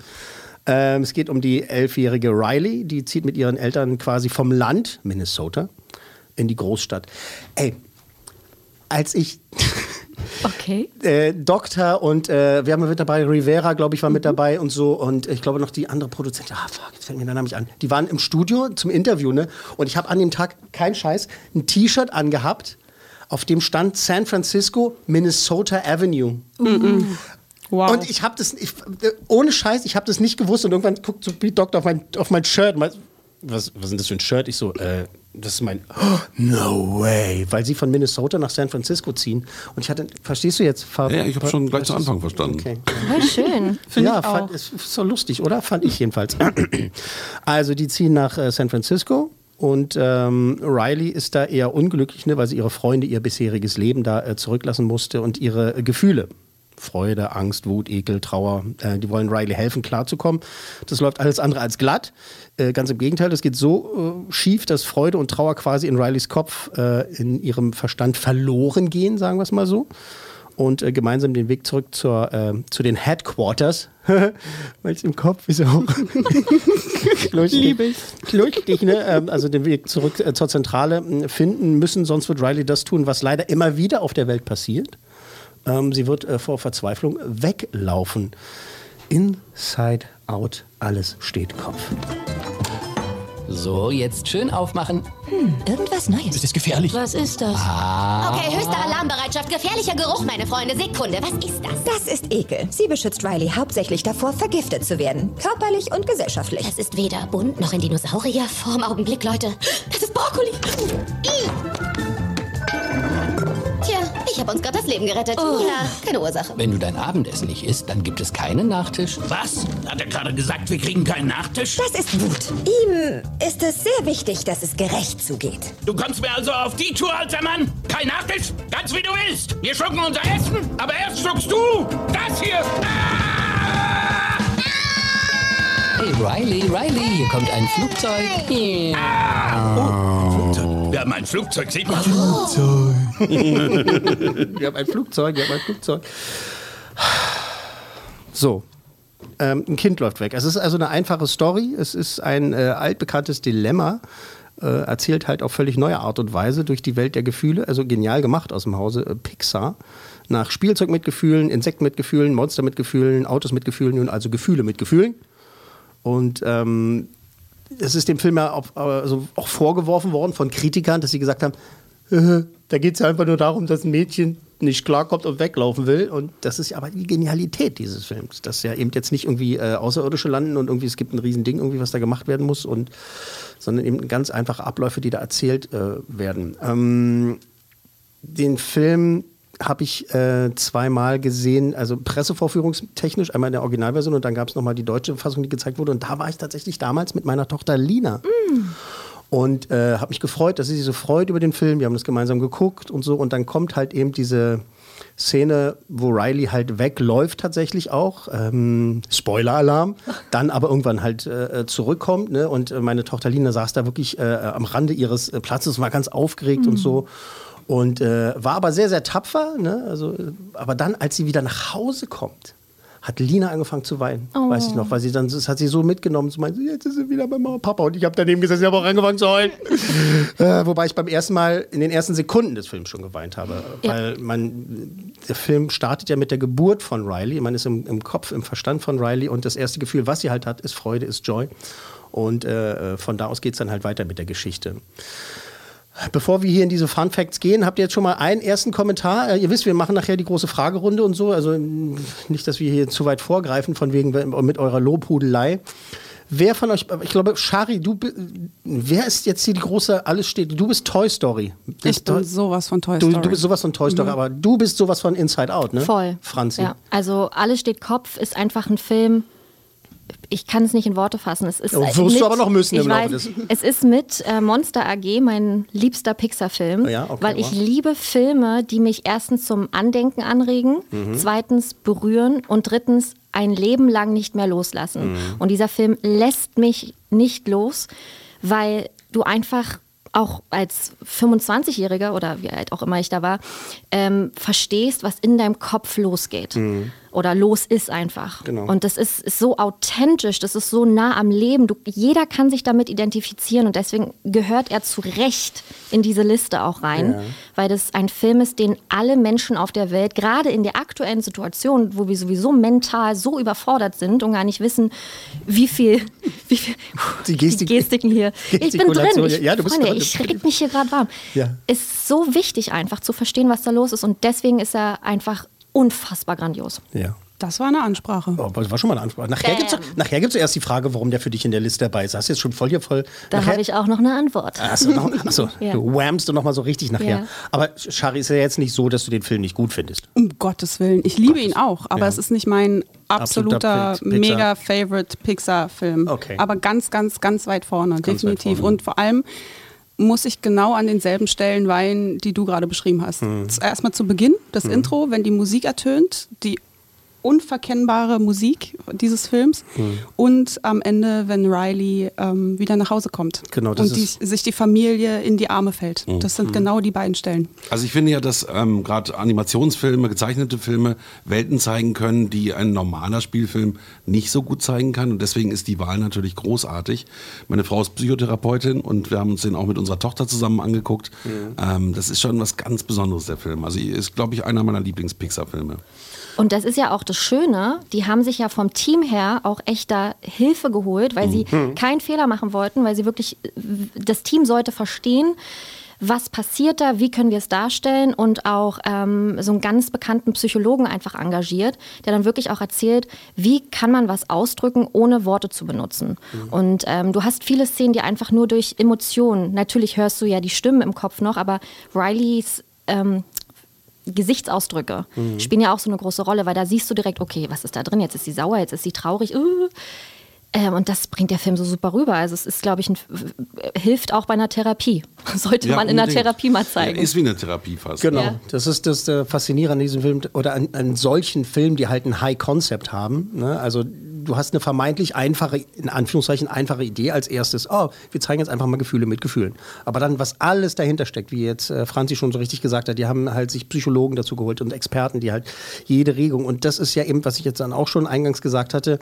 B: Ähm, es geht um die elfjährige Riley, die zieht mit ihren Eltern quasi vom Land, Minnesota, in die Großstadt. Ey, als ich
D: Okay.
B: äh, Doktor und äh, wir haben mit dabei, Rivera, glaube ich, war
D: Mhm.
B: mit dabei und so. Und ich glaube noch die andere Produzentin, ah fuck, jetzt fällt mir der Name nicht an. Die waren im Studio zum Interview, ne? Und ich habe an dem Tag, kein Scheiß, ein T-Shirt angehabt, auf dem stand San Francisco, Minnesota Avenue.
E: Wow.
B: Und ich habe das, ich, ohne Scheiß, ich habe das nicht gewusst und irgendwann guckt so Pete Doctor auf mein, auf mein Shirt. Was, was ist denn das für ein Shirt? Ich so, äh, das ist mein, oh, no way. Weil sie von Minnesota nach San Francisco ziehen. Und ich hatte, verstehst du jetzt? Ver-
C: Ja, ich habe schon gleich zu Anfang verstanden.
B: Okay.
D: Voll schön.
E: Finde
B: ja,
E: ich
B: fand,
E: auch.
B: ist, ist so lustig, oder? Fand ich jedenfalls. <clears throat> also die ziehen nach äh, San Francisco und ähm, Riley ist da eher unglücklich, ne, weil sie ihre Freunde, ihr bisheriges Leben da äh, zurücklassen musste und ihre äh, Gefühle. Freude, Angst, Wut, Ekel, Trauer. Äh, die wollen Riley helfen, klarzukommen. Das läuft alles andere als glatt. Äh, ganz im Gegenteil, das geht so äh, schief, dass Freude und Trauer quasi in Rileys Kopf äh, in ihrem Verstand verloren gehen, sagen wir es mal so und äh, gemeinsam den Weg zurück zur, äh, zu den Headquarters. <laughs> Weil es im Kopf ist auch. <laughs>
E: Liebe ich.
B: Lustig, ne? Ähm, also den Weg zurück zur Zentrale mh, finden müssen, sonst wird Riley das tun, was leider immer wieder auf der Welt passiert. Ähm, sie wird äh, vor Verzweiflung weglaufen. Inside out, alles steht Kopf.
F: So, jetzt schön aufmachen.
G: Irgendwas Neues.
F: ist gefährlich.
D: Was ist das?
G: Okay, höchste Alarmbereitschaft. Gefährlicher Geruch, meine Freunde. Sekunde, was ist das?
H: Das ist Ekel. Sie beschützt Riley hauptsächlich davor, vergiftet zu werden. Körperlich und gesellschaftlich.
G: Es ist weder bunt noch in Dinosaurierform. Augenblick, Leute. Das ist Brokkoli. I. Ich habe uns gerade das Leben gerettet. Ja, keine Ursache.
F: Wenn du dein Abendessen nicht isst, dann gibt es keinen Nachtisch.
I: Was? Hat er gerade gesagt, wir kriegen keinen Nachtisch?
H: Das ist Wut. Ihm ist es sehr wichtig, dass es gerecht zugeht.
I: Du kommst mir also auf die Tour, alter Mann? Kein Nachtisch? Ganz wie du willst. Wir schlucken unser Essen, aber erst schluckst du das hier. Ah!
F: Hey, Riley, Riley, hier kommt ein Flugzeug.
I: Wir haben ein Flugzeug, seht mal.
B: Wir haben ein Flugzeug, wir haben ein Flugzeug. So. Ähm, ein Kind läuft weg. Es ist also eine einfache Story. Es ist ein äh, altbekanntes Dilemma. Äh, erzählt halt auf völlig neue Art und Weise durch die Welt der Gefühle. Also genial gemacht aus dem Hause äh, Pixar. Nach Spielzeug mit Gefühlen, Insekten mit Gefühlen, Monster mit Gefühlen, Autos mit Gefühlen und also Gefühle mit Gefühlen. Und ähm, es ist dem Film ja auch, also auch vorgeworfen worden von Kritikern, dass sie gesagt haben, <laughs> da geht es ja einfach nur darum, dass ein Mädchen nicht klarkommt und weglaufen will. Und das ist aber die Genialität dieses Films, dass ja eben jetzt nicht irgendwie äh, Außerirdische landen und irgendwie es gibt ein Riesending, irgendwie, was da gemacht werden muss, und, sondern eben ganz einfache Abläufe, die da erzählt äh, werden. Ähm, den Film habe ich äh, zweimal gesehen, also pressevorführungstechnisch, einmal in der Originalversion und dann gab es nochmal die deutsche Fassung, die gezeigt wurde. Und da war ich tatsächlich damals mit meiner Tochter Lina. Und äh, habe mich gefreut, dass sie sich so freut über den Film. Wir haben das gemeinsam geguckt und so. Und dann kommt halt eben diese Szene, wo Riley halt wegläuft tatsächlich auch. Ähm, Spoiler-Alarm. <laughs> Dann aber irgendwann halt äh, zurückkommt. Ne? Und meine Tochter Lina saß da wirklich äh, am Rande ihres äh, Platzes und war ganz aufgeregt und so. Und äh, war aber sehr, sehr tapfer. Ne? Also, äh, aber dann, als sie wieder nach Hause kommt, hat Lina angefangen zu weinen, weiß ich noch, weil sie dann, das hat sie so mitgenommen, so meinte, jetzt ist sie wieder bei Mama und Papa und ich habe daneben gesessen, ich habe auch angefangen zu heulen. <laughs> äh, wobei ich beim ersten Mal in den ersten Sekunden des Films schon geweint habe, weil man, der Film startet ja mit der Geburt von Riley, man ist im, im Kopf, im Verstand von Riley und das erste Gefühl, was sie halt hat, ist Freude, ist Joy und äh, von da aus geht es dann halt weiter mit der Geschichte. Bevor wir hier in diese Fun Facts gehen, habt ihr jetzt schon mal einen ersten Kommentar? Äh, ihr wisst, wir machen nachher die große Fragerunde und so. Also nicht, dass wir hier zu weit vorgreifen, von wegen mit eurer Lobhudelei. Wer von euch, ich glaube, Shari, du, wer ist jetzt hier die große, alles steht, du bist Toy Story.
E: Ich
B: Bist
E: bin sowas von Toy
B: du,
E: Story.
B: du bist sowas von Toy Story, aber du bist sowas von Inside Out, ne?
D: Voll.
B: Franzi.
D: Ja, also Alles steht Kopf ist einfach ein Film. Ich kann es nicht in Worte fassen. Es ist
B: Oh, wirst du aber noch müssen
D: ich
B: im Laufe des-
D: Es ist mit äh, Monster AG mein liebster Pixar-Film,
B: Ja, okay,
D: weil ich
B: wow.
D: liebe Filme, die mich erstens zum Andenken anregen,
B: Mhm.
D: zweitens berühren und drittens ein Leben lang nicht mehr loslassen.
B: Mhm.
D: Und dieser Film lässt mich nicht los, weil du einfach auch als 25-Jähriger oder wie alt auch immer ich da war, ähm, verstehst, was in deinem Kopf losgeht. Oder los ist einfach.
B: Genau.
D: Und das ist, ist so authentisch, das ist so nah am Leben. Du, jeder kann sich damit identifizieren und deswegen gehört er zu Recht in diese Liste auch rein,
B: Ja.
D: weil das ein Film ist, den alle Menschen auf der Welt, gerade in der aktuellen Situation, wo wir sowieso mental so überfordert sind und gar nicht wissen, wie viel, <laughs> wie viel
B: Die Gestik-
D: Gestiken hier. <laughs> Ich bin drin. Ich,
B: ja, du bist
D: Freunde,
B: drin.
D: ich reg mich hier gerade warm.
B: Ja.
D: Ist so wichtig einfach zu verstehen, was da los ist und deswegen ist er einfach unfassbar grandios.
B: Ja.
E: Das war eine Ansprache.
B: Oh, das war schon mal eine Ansprache. Nachher gibt es nachher gibt's erst die Frage, warum der für dich in der Liste dabei ist. Hast du jetzt schon voll hier voll.
D: Da habe ich auch noch eine Antwort.
B: Achso, noch, achso <laughs>
D: Ja.
B: du whammst du noch mal so richtig nachher.
D: Ja.
B: Aber Shari ist ja jetzt nicht so, dass du den Film nicht gut findest.
E: Um Gottes Willen. Ich liebe ihn auch, aber
B: Ja.
E: es ist nicht mein absoluter,
B: Absoluter Pix- Pixar.
E: mega favorite Pixar-Film.
B: Okay.
E: Aber ganz, ganz, ganz weit vorne,
B: Ganz weit
E: definitiv.
B: vorne.
E: Und vor allem muss ich genau an denselben Stellen weinen, die du gerade beschrieben hast.
B: Hm.
E: Erstmal zu Beginn, das Intro, wenn die Musik ertönt, die unverkennbare Musik dieses Films
B: Hm.
E: und am Ende, wenn Riley ähm, wieder nach Hause kommt
B: Genau, das
E: und die,
B: ist-
E: sich die Familie in die Arme fällt. Das sind genau die beiden Stellen.
C: Also ich finde ja, dass ähm, gerade Animationsfilme, gezeichnete Filme Welten zeigen können, die ein normaler Spielfilm nicht so gut zeigen kann. Und deswegen ist die Wahl natürlich großartig. Meine Frau ist Psychotherapeutin und wir haben uns den auch mit unserer Tochter zusammen angeguckt. Ähm, das ist schon was ganz Besonderes, der Film. Also ist, glaube ich, einer meiner Lieblings-Pixar-Filme.
D: Und das ist ja auch das Schöne, die haben sich ja vom Team her auch echt da Hilfe geholt, weil sie keinen Fehler machen wollten, weil sie wirklich, das Team sollte verstehen, was passiert da, wie können wir es darstellen und auch ähm, so einen ganz bekannten Psychologen einfach engagiert, der dann wirklich auch erzählt, wie kann man was ausdrücken, ohne Worte zu benutzen. Und ähm, du hast viele Szenen, die einfach nur durch Emotionen, natürlich hörst du ja die Stimmen im Kopf noch, aber Rileys ähm, Gesichtsausdrücke spielen ja auch so eine große Rolle, weil da siehst du direkt, okay, was ist da drin? Jetzt ist sie sauer, jetzt ist sie traurig. Uh. Ähm, und das bringt der Film so super rüber. Also es ist, glaube ich, ein, hilft auch bei einer Therapie. <laughs> Sollte
C: Ja,
D: man in der
C: unbedingt.
D: Therapie mal zeigen.
C: Ja, ist wie eine Therapie fast.
B: Genau,
D: Ja.
B: das ist das äh, Faszinierende an diesem Film oder an, an solchen Filmen, die halt ein High-Concept haben. Ne? Also du hast eine vermeintlich einfache, in Anführungszeichen einfache Idee als erstes. Oh, wir zeigen jetzt einfach mal Gefühle mit Gefühlen. Aber dann, was alles dahinter steckt, wie jetzt äh, Franzi schon so richtig gesagt hat, die haben halt sich Psychologen dazu geholt und Experten, die halt jede Regung. Und das ist ja eben, was ich jetzt dann auch schon eingangs gesagt hatte,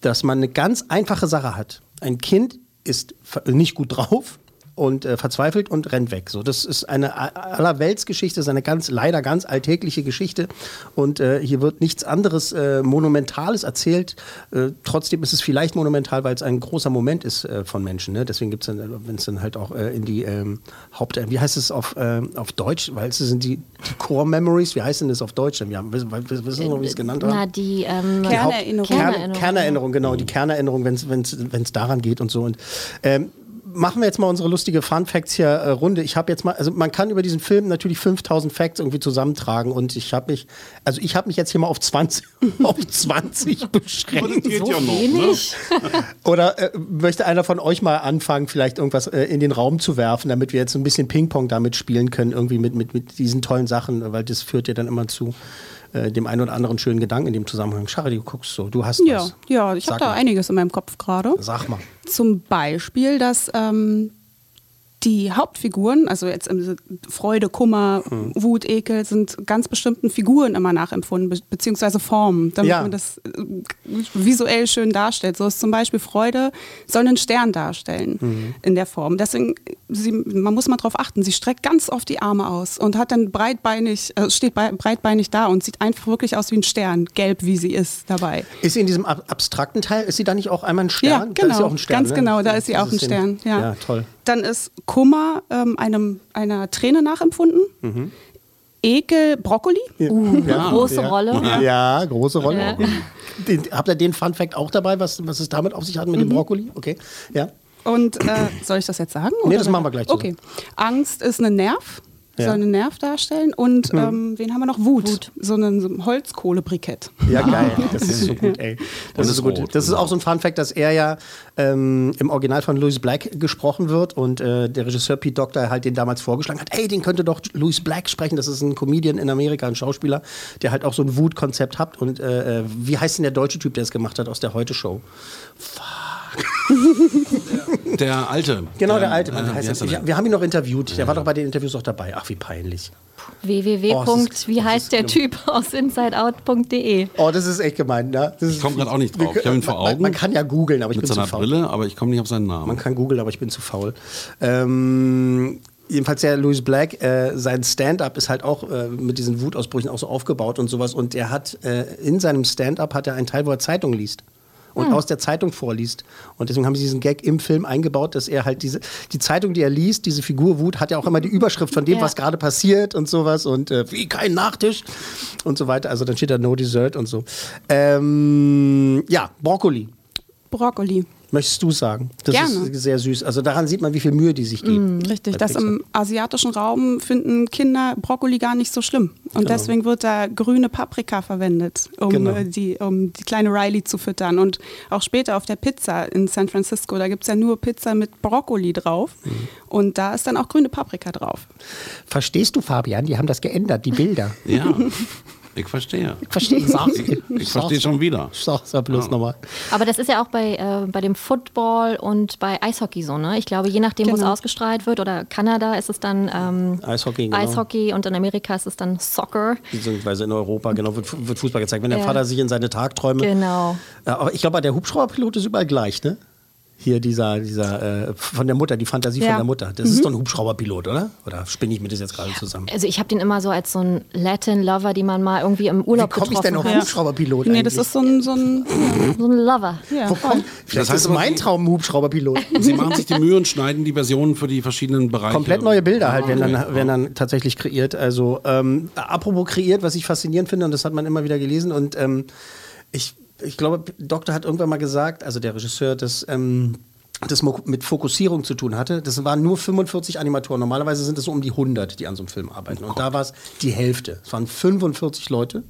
B: dass man eine ganz einfache Sache hat. Ein Kind ist nicht gut drauf und äh, verzweifelt und rennt weg. So, das ist eine a- allerweltsgeschichte, das ist eine ganz leider ganz alltägliche Geschichte und äh, hier wird nichts anderes äh, monumentales erzählt. Äh, trotzdem ist es vielleicht monumental, weil es ein großer Moment ist äh, von Menschen. Ne? Deswegen gibt es dann, wenn es dann halt auch äh, in die ähm, Haupt, wie heißt es auf, ähm, auf Deutsch? Weil es sind die, die Core Memories. Wie heißt denn das auf Deutsch? Wir haben, wissen, wissen Sie noch, wie es genannt haben?
D: Na, die ähm,
B: Die
E: Kernerinnerung.
B: Kern,
D: Kernerinnerung.
B: Kernerinnerung, genau, die Kernerinnerung, wenn es daran geht und so. Und ähm, machen wir jetzt mal unsere lustige Fun Facts hier äh, Runde. Ich habe jetzt mal, also man kann über diesen Film natürlich 5000 Facts irgendwie zusammentragen und ich habe mich, also ich habe mich jetzt hier mal auf 20, <laughs> auf 20 <laughs> beschränkt.
C: geht ja noch,
D: wenig. <laughs>
B: Oder äh, möchte einer von euch mal anfangen, vielleicht irgendwas äh, in den Raum zu werfen, damit wir jetzt so ein bisschen Ping-Pong damit spielen können, irgendwie mit, mit, mit diesen tollen Sachen, weil das führt ja dann immer zu äh, dem einen oder anderen schönen Gedanken in dem Zusammenhang. Schari, du guckst so, du hast
E: Ja,
B: was.
E: ja, ich habe da
B: mal.
E: einiges in meinem Kopf gerade.
B: Sag mal.
E: Zum Beispiel, dass ähm, die Hauptfiguren, also jetzt Freude, Kummer,
B: Hm.
E: Wut, Ekel, sind ganz bestimmten Figuren immer nachempfunden, be beziehungsweise Formen, damit
B: Ja.
E: man das äh, visuell schön darstellt. So ist zum Beispiel Freude soll einen Stern darstellen
B: Mhm.
E: in der Form. Deswegen, sie, man muss mal drauf achten, sie streckt ganz oft die Arme aus und hat dann breitbeinig, äh, steht bei, breitbeinig da und sieht einfach wirklich aus wie ein Stern, gelb wie sie ist dabei.
B: Ist sie in diesem ab abstrakten Teil, ist sie da nicht auch einmal ein Stern?
E: Ja,
B: Da ist
E: genau.
B: sie auch ein Stern,
E: Ganz
B: ne?
E: genau, da ist sie auch ein Stern, ja.
B: ja, toll.
E: Dann ist Kummer ähm, einem, einer Träne nachempfunden.
B: Mhm.
E: Ekel Brokkoli.
D: Uh, <laughs> große
B: ja.
D: Rolle.
B: Ja, große Rolle.
D: Ja.
B: Den, habt ihr den Fun Fact auch dabei, was, was es damit auf sich hat mit dem Brokkoli? Okay, ja.
E: Und äh, soll ich das jetzt sagen?
B: Nee, das machen wir gleich
E: Okay. Angst ist ein Nerv
B: Ja.
E: soll einen Nerv darstellen. Und
B: Mhm.
E: ähm, wen haben wir noch? Wut. So ein, so Holzkohlebrikett.
B: Ja, geil. Das ist so gut, ey. Das
C: Und
B: ist so gut.
C: rot,
B: Das ist auch so ein Fun Fact, dass er ja ähm, im Original von Louis Black gesprochen wird und äh, der Regisseur Pete Doctor halt den damals vorgeschlagen hat, ey, den könnte doch Louis Black sprechen. Das ist ein Comedian in Amerika, ein Schauspieler, der halt auch so ein Wut-Konzept hat. Und äh, äh, wie heißt denn der deutsche Typ, der es gemacht hat aus der Heute-Show? <laughs>
C: Der Alte.
B: Genau, der alte Mann.
C: äh,
B: heißt er? wir, wir haben ihn noch interviewt. Der war doch bei den Interviews auch dabei. Ach, wie peinlich.
D: www.
B: Oh, ist-
D: wie heißt der Typ <laughs> aus insideout.de.
B: Oh, das ist echt gemein, ne? Das ist
C: Ich komme gerade auch nicht drauf. Ich habe ihn vor
B: man,
C: Augen
B: Man, man kann ja googeln, aber ich
C: mit
B: bin zu
C: seiner
B: faul.
C: Brille, aber ich komme nicht auf seinen Namen.
B: Man kann googeln, aber ich bin zu faul. Ähm, jedenfalls der Louis Black, äh, sein Stand-up ist halt auch äh, mit diesen Wutausbrüchen auch so aufgebaut und sowas. Und er hat äh, in seinem Stand-up hat er einen Teil, wo er Zeitung liest. Und aus der Zeitung vorliest. Und deswegen haben sie diesen Gag im Film eingebaut, dass er halt diese, die Zeitung, die er liest, diese Figur Wut, hat ja auch immer die Überschrift von dem,
D: Ja.
B: was gerade passiert und sowas. Und äh, wie kein Nachtisch und so weiter. Also dann steht da No Dessert und so. Ähm, ja, Brokkoli.
E: Brokkoli.
B: Möchtest du sagen? Das
E: Gerne.
B: ist sehr süß. Also daran sieht man, wie viel Mühe die sich geben.
E: Richtig,
B: Bei
E: das
B: Pixar.
E: im asiatischen Raum finden Kinder Brokkoli gar nicht so schlimm. Und
B: Genau.
E: deswegen wird da grüne Paprika verwendet, um,
B: Genau.
E: äh, die, um die kleine Riley zu füttern. Und auch später auf der Pizza in San Francisco, da gibt es ja nur Pizza mit Brokkoli drauf.
B: Mhm.
E: Und da ist dann auch grüne Paprika drauf.
B: Verstehst du, Fabian? Die haben das geändert, die Bilder.
C: Ja, <laughs> ich verstehe.
B: Verstehe Sag's.
C: Ich, ich verstehe schon wieder.
B: Sag's ja bloß nochmal.
D: Aber das ist ja auch bei, äh, bei dem Football und bei Eishockey so, ne? Ich glaube, je nachdem, wo es
E: Genau.
D: ausgestrahlt wird, oder Kanada ist es dann ähm,
B: Eishockey, genau.
D: Eishockey und in Amerika ist es dann Soccer.
B: Beziehungsweise in Europa, genau, wird, wird Fußball gezeigt. Wenn der
D: Ja.
B: Vater sich in seine Tagträume.
D: Genau.
B: Ja, aber ich glaube, der Hubschrauberpilot ist überall gleich, ne? Hier dieser, dieser äh, von der Mutter, die Fantasie von
D: Ja.
B: der Mutter. Das ist doch ein Hubschrauberpilot, oder? Oder spinne ich mir das jetzt gerade zusammen?
D: Also ich habe den immer so als so ein Latin-Lover, die man mal irgendwie im
B: Wie
D: Urlaub
B: komme ich denn auf. Hubschrauberpilot
E: Nee,
B: eigentlich?
E: das ist so ein, so ein
D: So ein Lover.
E: ja,
B: Wo kommt, vielleicht
C: heißt
B: ist mein Traum Hubschrauberpilot.
C: Sie machen sich die Mühe und schneiden die Versionen für die verschiedenen Bereiche.
B: Komplett neue Bilder halt werden dann, werden dann tatsächlich kreiert. Also ähm, apropos kreiert, was ich faszinierend finde, und das hat man immer wieder gelesen, und ähm, ich, ich glaube, Doktor hat irgendwann mal gesagt, also der Regisseur, dass ähm, das mit Fokussierung zu tun hatte. Das waren nur 45 Animatoren. Normalerweise sind es so um die 100, die an so einem Film arbeiten. Und da war es die Hälfte. Es waren 45 Leute.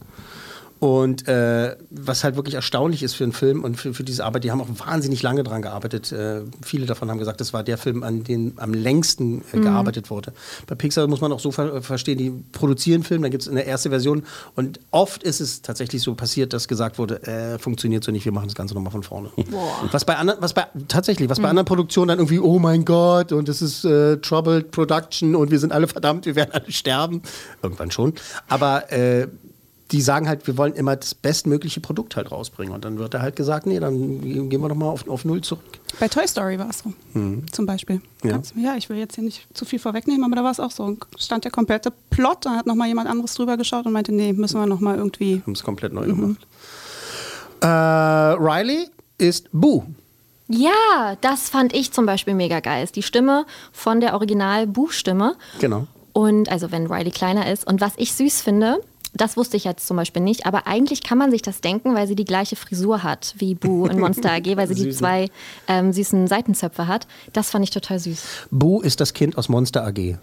B: Und äh, was halt wirklich erstaunlich ist für einen Film und für, für diese Arbeit, die haben auch wahnsinnig lange dran gearbeitet. Äh, viele davon haben gesagt, das war der Film, an dem am längsten äh, gearbeitet wurde. Bei Pixar muss man auch so ver verstehen, die produzieren Film, dann gibt es eine erste Version und oft ist es tatsächlich so passiert, dass gesagt wurde, äh, funktioniert so nicht, wir machen das Ganze nochmal von vorne. Was bei anderen, was bei tatsächlich, was bei anderen Produktionen dann irgendwie, oh mein Gott, und das ist äh, Troubled Production und wir sind alle verdammt, wir werden alle sterben. Irgendwann schon. Aber äh, die sagen halt, wir wollen immer das bestmögliche Produkt halt rausbringen. Und dann wird da halt gesagt, nee, dann gehen wir doch mal auf, auf Null zurück.
E: Bei Toy Story war es so, zum Beispiel.
B: Ja.
E: Ja, ich will jetzt hier nicht zu viel vorwegnehmen, aber da war es auch so. Stand der komplette Plot, da hat nochmal jemand anderes drüber geschaut und meinte, nee, müssen wir nochmal irgendwie.
B: Haben es komplett neu gemacht. Äh, Riley ist Boo.
D: Ja, das fand ich zum Beispiel mega geil. Ist die Stimme von der Original-Buchstimme.
B: Genau.
D: Und also wenn Riley kleiner ist. Und was ich süß finde, das wusste ich jetzt zum Beispiel nicht, aber eigentlich kann man sich das denken, weil sie die gleiche Frisur hat wie Boo in Monster AG, weil sie die zwei ähm, süßen Seitenzöpfe hat. Das fand ich total süß.
B: Boo ist das Kind aus Monster AG.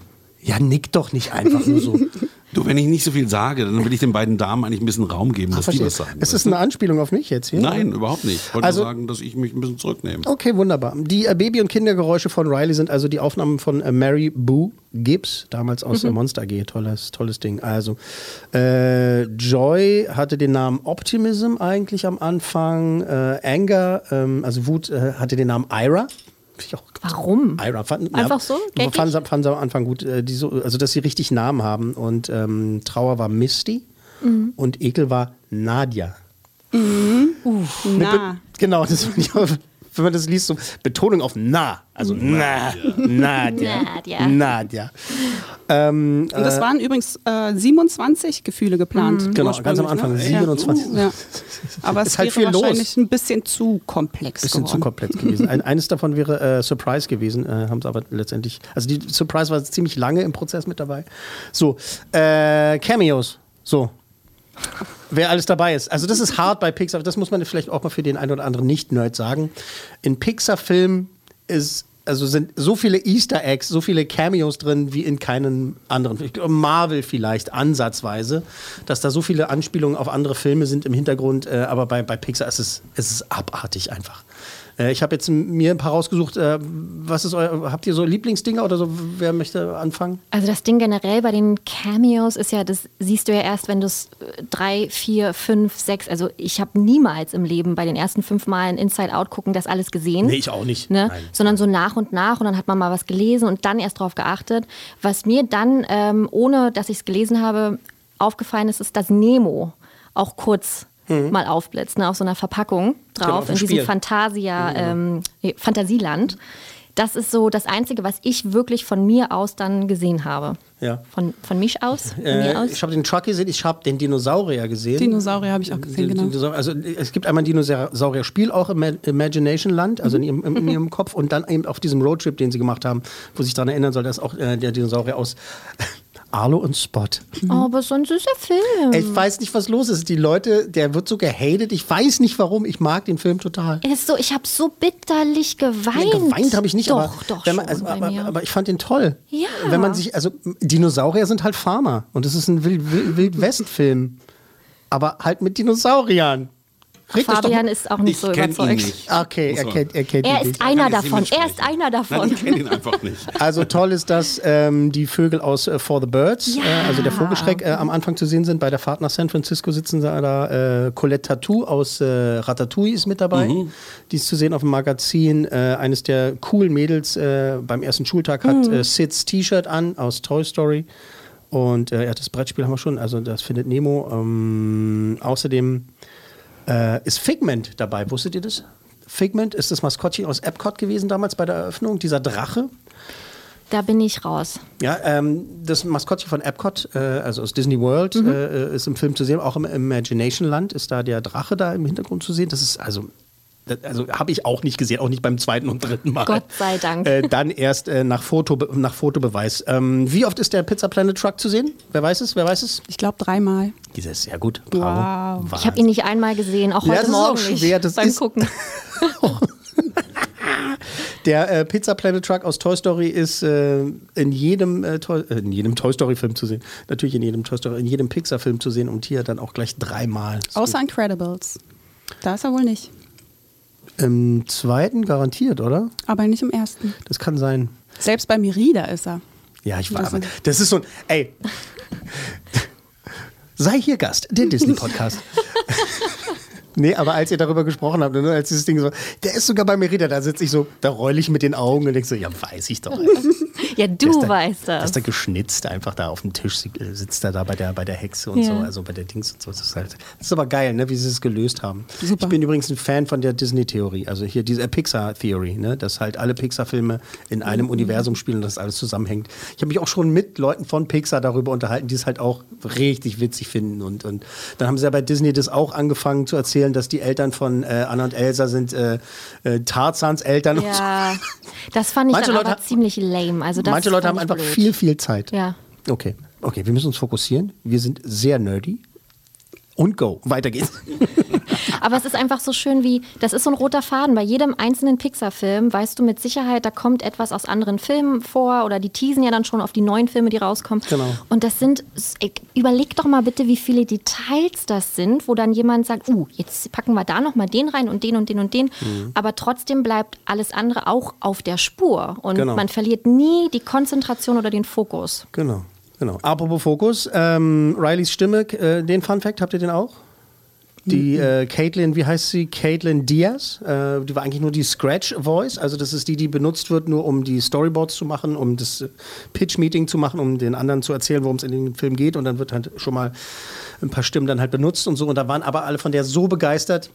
B: Ja, nick doch nicht einfach nur so. <laughs>
C: Du, wenn ich nicht so viel sage, dann will ich den beiden Damen eigentlich ein bisschen Raum geben, dass die
B: Verstehe.
C: was sagen.
B: Es ist eine Anspielung auf mich jetzt hier.
C: Nein, überhaupt nicht. Ich wollte
B: Also-
C: nur sagen, dass ich mich ein bisschen zurücknehme.
B: Okay, wunderbar. Die äh, Baby- und Kindergeräusche von Riley sind also die Aufnahmen von äh, Mary Boo Gibbs, damals aus äh, Monster AG. Tolles, tolles Ding. Also, äh, Joy hatte den Namen Optimism eigentlich am Anfang. Äh, Anger, ähm, also Wut, äh, hatte den Namen Ira. Finde ich auch
D: Warum?
B: Ira fand,
D: Einfach so? Geckig?
B: Fanden sie, fanden sie am Anfang gut, äh, die so, also dass sie richtig Namen haben. Und ähm, Trauer war Misty
D: Mhm.
B: und Ekel war Nadia.
E: Na.
B: Genau, das finde ich auch, wenn man das liest, so Betonung auf na. Also na, Nadia.
D: Nadia.
B: Nadia. Ähm,
E: Und das waren übrigens äh, 27 Gefühle geplant.
B: Genau, ganz am
E: ursprünglich,
B: Anfang,
E: ne?
B: 27.
E: Ja. Ja. Aber <laughs> es
B: Ist halt
E: wäre
B: viel los.
E: wahrscheinlich ein bisschen zu komplex
B: bisschen zu
E: geworden.
B: komplex gewesen. Ein, eines davon wäre äh, Surprise gewesen, äh, haben sie aber letztendlich. Also die Surprise war ziemlich lange im Prozess mit dabei. So, äh, Cameos. So. Wer alles dabei ist. Also das ist hart bei Pixar. Das muss man vielleicht auch mal für den einen oder anderen Nicht-Nerd sagen. In Pixar-Filmen ist also sind so viele Easter Eggs, so viele Cameos drin wie in keinem anderen. Marvel vielleicht ansatzweise, dass da so viele Anspielungen auf andere Filme sind im Hintergrund, äh, aber bei, bei Pixar ist es, ist es abartig einfach. Äh, ich habe jetzt mir ein paar rausgesucht. Äh, was ist euer, habt ihr so Lieblingsdinger oder so? Wer möchte anfangen?
D: Also das Ding generell bei den Cameos ist ja, das siehst du ja erst, wenn du es drei, vier, fünf, sechs, also ich habe niemals im Leben bei den ersten fünf Malen Inside Out gucken das alles gesehen.
B: Nee, ich auch nicht.
D: Ne?
B: Nein.
D: Sondern so nach und nach und dann hat man mal was gelesen und dann erst drauf geachtet. Was mir dann, ähm, ohne dass ich es gelesen habe, aufgefallen ist, ist, dass Nemo auch kurz mal aufblitzt, ne, auf so einer Verpackung
B: Genau,
D: drauf,
B: auf dem
D: in diesem. Fantasia, ähm, nee, Fantasieland. Das ist so das Einzige, was ich wirklich von mir aus dann gesehen habe.
B: Ja.
D: Von, von mich aus? Von
B: Äh,
D: mir aus?
B: ich habe den Truck gesehen, ich habe den Dinosaurier gesehen.
E: Dinosaurier habe ich auch gesehen,
B: Die-
E: genau.
B: Also es gibt einmal ein Dinosaurier-Spiel auch im Ma- Imagination Land, also in ihrem, in ihrem <laughs> Kopf und dann eben auf diesem Roadtrip, den sie gemacht haben, wo sich daran erinnern soll, dass auch äh, der Dinosaurier aus Arlo und Spot.
D: Oh, aber so ein süßer Film.
B: Ich weiß nicht, was los ist. Die Leute, der wird so gehatet. Ich weiß nicht warum. Ich mag den Film total.
D: Er ist so, ich habe so bitterlich geweint.
B: Nee, geweint habe ich nicht,
D: doch,
B: aber,
D: doch
B: wenn man, also, aber, aber ich fand den toll.
D: Ja.
B: Wenn man sich, also Dinosaurier sind halt Farmer und es ist ein Wild, Wild, Wild West Film, aber halt mit Dinosauriern. Doch
D: Fabian ist auch nicht
C: Ich
D: so überzeugt.
C: nicht.
B: Okay,
C: Muss
B: er kennt, er kennt
D: Er
B: ihn
D: ist
B: nicht.
D: einer davon. Er ist einer davon.
C: Nein, ich kenne ihn einfach nicht. <laughs>
B: Also toll ist, dass ähm, die Vögel aus äh, For the Birds,
D: Ja.
B: äh, also der Vogelschreck, äh, am Anfang zu sehen sind. Bei der Fahrt nach San Francisco sitzen da, da äh, Colette Tattoo aus äh, Ratatouille ist mit dabei. Die ist zu sehen auf dem Magazin. Äh, eines der coolen Mädels äh, beim ersten Schultag hat äh, Sids T-Shirt an aus Toy Story. Und äh, ja, das Brettspiel haben wir schon, also das findet Nemo. Ähm, außerdem äh, ist Figment dabei. Wusstet ihr das? Figment ist das Maskottchen aus Epcot gewesen damals bei der Eröffnung, dieser Drache.
D: Da bin ich raus.
B: Ja, ähm, das Maskottchen von Epcot, äh, also aus Disney World,
D: Mhm.
B: äh, ist im Film zu sehen. Auch im Imagination Land ist da der Drache da im Hintergrund zu sehen. Das ist also. Also habe ich auch nicht gesehen, auch nicht beim zweiten und dritten Mal.
D: Gott sei Dank.
B: Äh, dann erst äh, nach, Foto, nach Fotobeweis. Ähm, wie oft ist der Pizza Planet Truck zu sehen? Wer weiß es? Wer weiß es?
E: Ich glaube dreimal.
B: Dieses, ja gut, bravo.
E: Wow.
D: Ich habe ihn nicht einmal gesehen, auch
B: Ja,
D: heute
B: das ist
D: Morgen
B: auch schwer,
D: nicht
B: das
D: beim
B: ist-
D: Gucken. <laughs>
B: Der äh, Pizza Planet Truck aus Toy Story ist äh, in jedem äh, Toy, äh, in jedem Toy Story Film zu sehen. Natürlich in jedem Toy Story, in jedem Pixar Film zu sehen und hier dann auch gleich dreimal.
E: Außer Incredibles. Da ist er wohl nicht.
B: Im zweiten garantiert, oder?
E: Aber nicht im ersten.
B: Das kann sein.
E: Selbst bei Merida ist er.
B: Ja, ich war.
E: Das
B: Aber
E: ist-
B: das ist so ein. Ey. Sei hier Gast, der Disney Podcast. <laughs> Nee, aber als ihr darüber gesprochen habt, ne, als dieses Ding so, der ist sogar bei Merida, da sitze ich so, da roll ich mit den Augen und denk so, ja, weiß ich doch. <laughs>
D: Ja,
B: Der
D: du
B: da-
D: weißt
B: Der
D: das.
B: ist da geschnitzt, einfach da auf dem Tisch äh, sitzt er da bei der, bei der Hexe und
D: Ja.
B: so, also bei der Dings und so. Das ist, halt, das ist aber geil, ne, wie sie es gelöst haben.
E: Super.
B: Ich bin übrigens ein Fan von der Disney-Theorie, also hier diese Pixar-Theory, ne, dass halt alle Pixar-Filme in einem
D: Mhm.
B: Universum spielen und das alles zusammenhängt. Ich habe mich auch schon mit Leuten von Pixar darüber unterhalten, die es halt auch richtig witzig finden. Und, und dann haben sie ja bei Disney das auch angefangen zu erzählen, dass die Eltern von äh, Anna und Elsa sind äh, äh, Tarzans Eltern. und so.
D: Ja, das fand ich
B: Manche
D: dann
B: Leute
D: aber ziemlich lame. Also
B: Manche Leute haben einfach
D: blöd.
B: viel, viel Zeit.
D: Ja.
B: Okay, okay, wir müssen uns fokussieren. Wir sind sehr nerdy. Und go. Weiter geht's. <laughs>
D: Aber es ist einfach so schön wie, das ist so ein roter Faden. Bei jedem einzelnen Pixar-Film weißt du mit Sicherheit, da kommt etwas aus anderen Filmen vor oder die teasen ja dann schon auf die neuen Filme, die rauskommen.
B: Genau.
D: Und das sind, überleg doch mal bitte, wie viele Details das sind, wo dann jemand sagt, uh, jetzt packen wir da nochmal den rein und den und den und den.
B: Mhm.
D: Aber trotzdem bleibt alles andere auch auf der Spur. Und
B: Genau.
D: man verliert nie die Konzentration oder den Fokus.
B: Genau, genau. Apropos Fokus, ähm, Rileys Stimme, äh, den Fun Fact, habt ihr den auch? Die äh, Caitlin, wie heißt sie? Caitlin Diaz. Äh, die war eigentlich nur die Scratch Voice. Also das ist die, die benutzt wird, nur um die Storyboards zu machen, um das äh, Pitch-Meeting zu machen, um den anderen zu erzählen, worum es in dem Film geht. Und dann wird halt schon mal ein paar Stimmen dann halt benutzt und so. Und da waren aber alle von der so begeistert,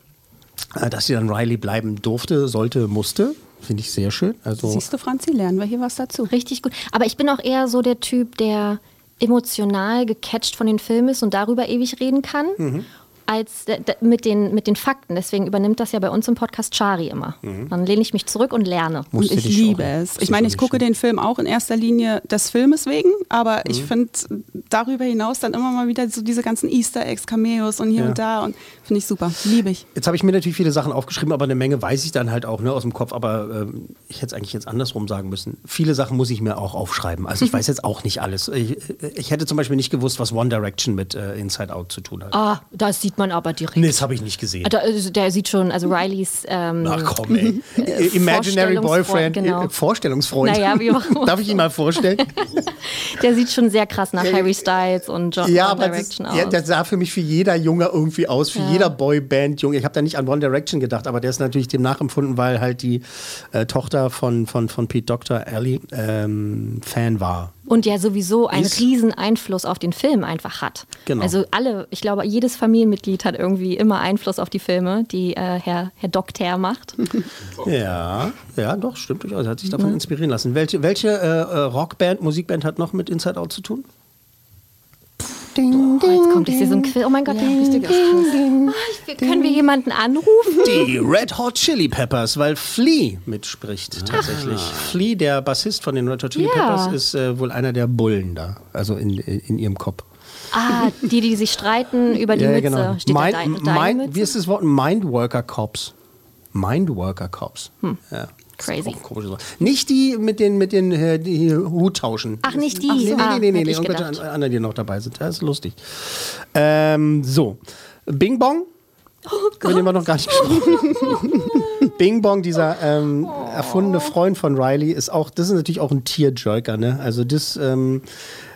B: äh, dass sie dann Riley bleiben durfte, sollte, musste. Finde ich sehr schön. Also
E: Siehst du, Franzi, lernen wir hier was dazu.
D: Richtig gut. Aber ich bin auch eher so der Typ, der emotional gecatcht von den Filmen ist und darüber ewig reden kann.
B: Mhm.
D: Als d- mit den, mit den Fakten. Deswegen übernimmt das ja bei uns im Podcast Shari immer. Dann lehne ich mich zurück und lerne.
E: Und ich liebe es. Ich meine, ich gucke den Film auch in erster Linie des Filmes wegen, aber ich
B: Mhm.
E: finde darüber hinaus dann immer mal wieder so diese ganzen Easter Eggs, Cameos und hier
B: Ja.
E: und da und finde ich super. Liebe ich.
B: Jetzt habe ich mir natürlich viele Sachen aufgeschrieben, aber eine Menge weiß ich dann halt auch ne, aus dem Kopf. Aber ähm, ich hätte es eigentlich jetzt andersrum sagen müssen. Viele Sachen muss ich mir auch aufschreiben. Also ich <laughs> weiß jetzt auch nicht alles. Ich, ich hätte zum Beispiel nicht gewusst, was One Direction mit äh, Inside Out zu tun hat.
D: Ah, das sieht man aber direkt.
B: Nee, das habe ich nicht gesehen.
D: Da, also der sieht schon, also Rileys. Ähm,
B: Ach komm, ey. Imaginary Boyfriend,
D: Genau.
B: äh, Vorstellungsfreund.
D: Naja, wie auch <laughs> immer.
B: Darf ich ihn mal vorstellen? <laughs>
D: Der sieht schon sehr krass nach Harry Styles und John
B: ja,
D: One
B: aber das,
D: Direction aus.
B: ja, der sah für mich für jeder Junge irgendwie aus, für
D: Ja.
B: jeder Boyband-Junge. Ich habe da nicht an One Direction gedacht, aber der ist natürlich dem nachempfunden, weil halt die äh, Tochter von, von, von Pete Doctor, Ellie, ähm, Fan war.
D: Und ja sowieso einen
B: Ist-
D: riesen Einfluss auf den Film einfach hat.
B: Genau.
D: Also alle, ich glaube, jedes Familienmitglied hat irgendwie immer Einfluss auf die Filme, die äh, Herr, Herr Doktor macht. <laughs>
B: Ja, ja, doch, stimmt durchaus. Er hat sich davon inspirieren lassen. Welche, welche äh, äh, Rockband, Musikband hat noch mit Inside Out zu tun?
D: Oh, jetzt kommt ich sehe so ein Quiz. Oh mein Gott, richtiges Quiz. Ah, Können wir jemanden anrufen?
B: Die Red Hot Chili Peppers, weil Flea mitspricht tatsächlich. Flea, der Bassist von den Red Hot Chili
D: Ja.
B: Peppers, ist äh, wohl einer der Bullen da, also in, in ihrem Kopf.
D: Ah, die, die sich streiten über die
B: ja,
D: Mütze.
B: genau.
D: Steht
B: Mind,
D: da deine, deine
B: Mind,
D: Mütze?
B: wie ist das Wort? Mindworker Cops. Mindworker Cops.
D: Hm.
B: Ja.
D: Crazy.
B: Auch. Nicht die mit den, mit den äh, die Hut tauschen.
D: Ach, nicht die.
B: Ach, nee, nee,
D: Ah,
B: nee, nee, nee,
D: ich
B: irgendwelche
D: gedacht.
B: an- anderen, die noch dabei sind. Das ist lustig. Ähm, so. Bing Bong.
D: Oh
B: Über den wir noch gar nicht gesprochen. Bing Bong, dieser ähm, erfundene Freund von Riley, ist auch, das ist natürlich auch ein Tierjerker, ne? Also das, ähm,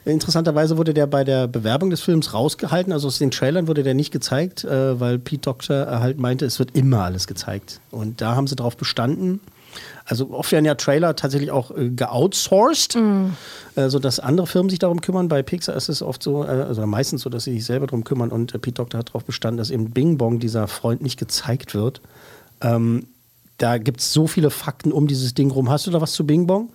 B: interessanterweise wurde der bei der Bewerbung des Films rausgehalten, also aus den Trailern wurde der nicht gezeigt, äh, weil Pete Doctor halt meinte, es wird immer alles gezeigt. Und da haben sie drauf bestanden. Also oft werden ja Trailer tatsächlich auch äh, geoutsourced, äh, sodass andere Firmen sich darum kümmern. Bei Pixar ist es oft so, äh, also meistens so, dass sie sich selber darum kümmern. Und äh, Pete Doctor hat darauf bestanden, dass eben Bing Bong, dieser Freund, nicht gezeigt wird. Ähm, da gibt es so viele Fakten um dieses Ding rum. Hast du da was zu Bing Bong?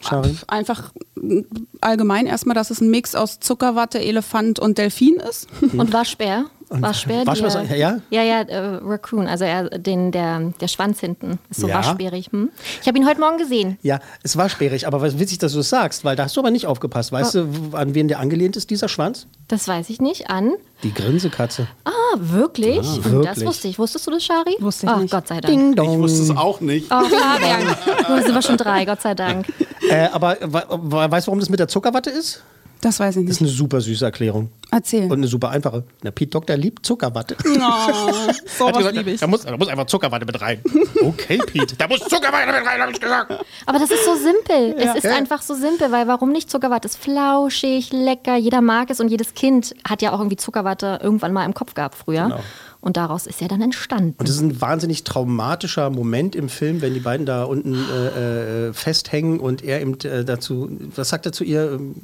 B: Shari?
E: Einfach mm, allgemein erstmal, dass es ein Mix aus Zuckerwatte, Elefant und Delfin ist.
D: Und Waschbär. Waschbär, die,
B: Waschbär,
D: äh,
B: ja?
D: Ja, ja, äh, Raccoon, also er, den, der, der Schwanz hinten ist so
B: Ja.
D: waschbärig. Hm? Ich habe ihn heute Morgen gesehen.
B: Ja, es war sperrig, aber was witzig, dass du es sagst, weil da hast du aber nicht aufgepasst. Weißt
D: Oh.
B: du, an wen der angelehnt ist, dieser Schwanz?
D: Das weiß ich nicht. An.
B: Die Grinsekatze.
D: Ah, wirklich?
B: Ja,
D: Und Das
B: wirklich.
D: wusste ich. Wusstest du das, Shari?
E: Wusste ich
D: Ach,
E: nicht.
D: Gott sei Dank.
B: Ding dong.
C: Ich wusste es auch nicht.
D: Oh, Fabian. <laughs> Nun sind wir schon drei, Gott sei Dank.
B: Äh, aber weißt du, warum das mit der Zuckerwatte ist?
E: Das weiß ich
B: Das ist
E: nicht.
B: eine super süße Erklärung.
E: Erzähl.
B: Und eine super einfache. Der Pete Doktor liebt Zuckerwatte. <laughs>
E: Oh, sowas
B: gesagt,
E: liebe ich.
B: Da muss, da muss einfach Zuckerwatte mit rein. Okay, Pete. Da muss Zuckerwatte mit rein, habe ich gesagt.
D: Aber das ist so simpel.
B: Ja.
D: Es ist
B: Ja.
D: einfach so simpel, weil warum nicht Zuckerwatte? Ist flauschig, lecker, jeder mag es und jedes Kind hat ja auch irgendwie Zuckerwatte irgendwann mal im Kopf gehabt früher.
B: Genau.
D: Und daraus ist ja dann entstanden.
B: Und das ist ein wahnsinnig traumatischer Moment im Film, wenn die beiden da unten äh, äh, festhängen und er eben äh, dazu, was sagt er zu ihr? Ähm,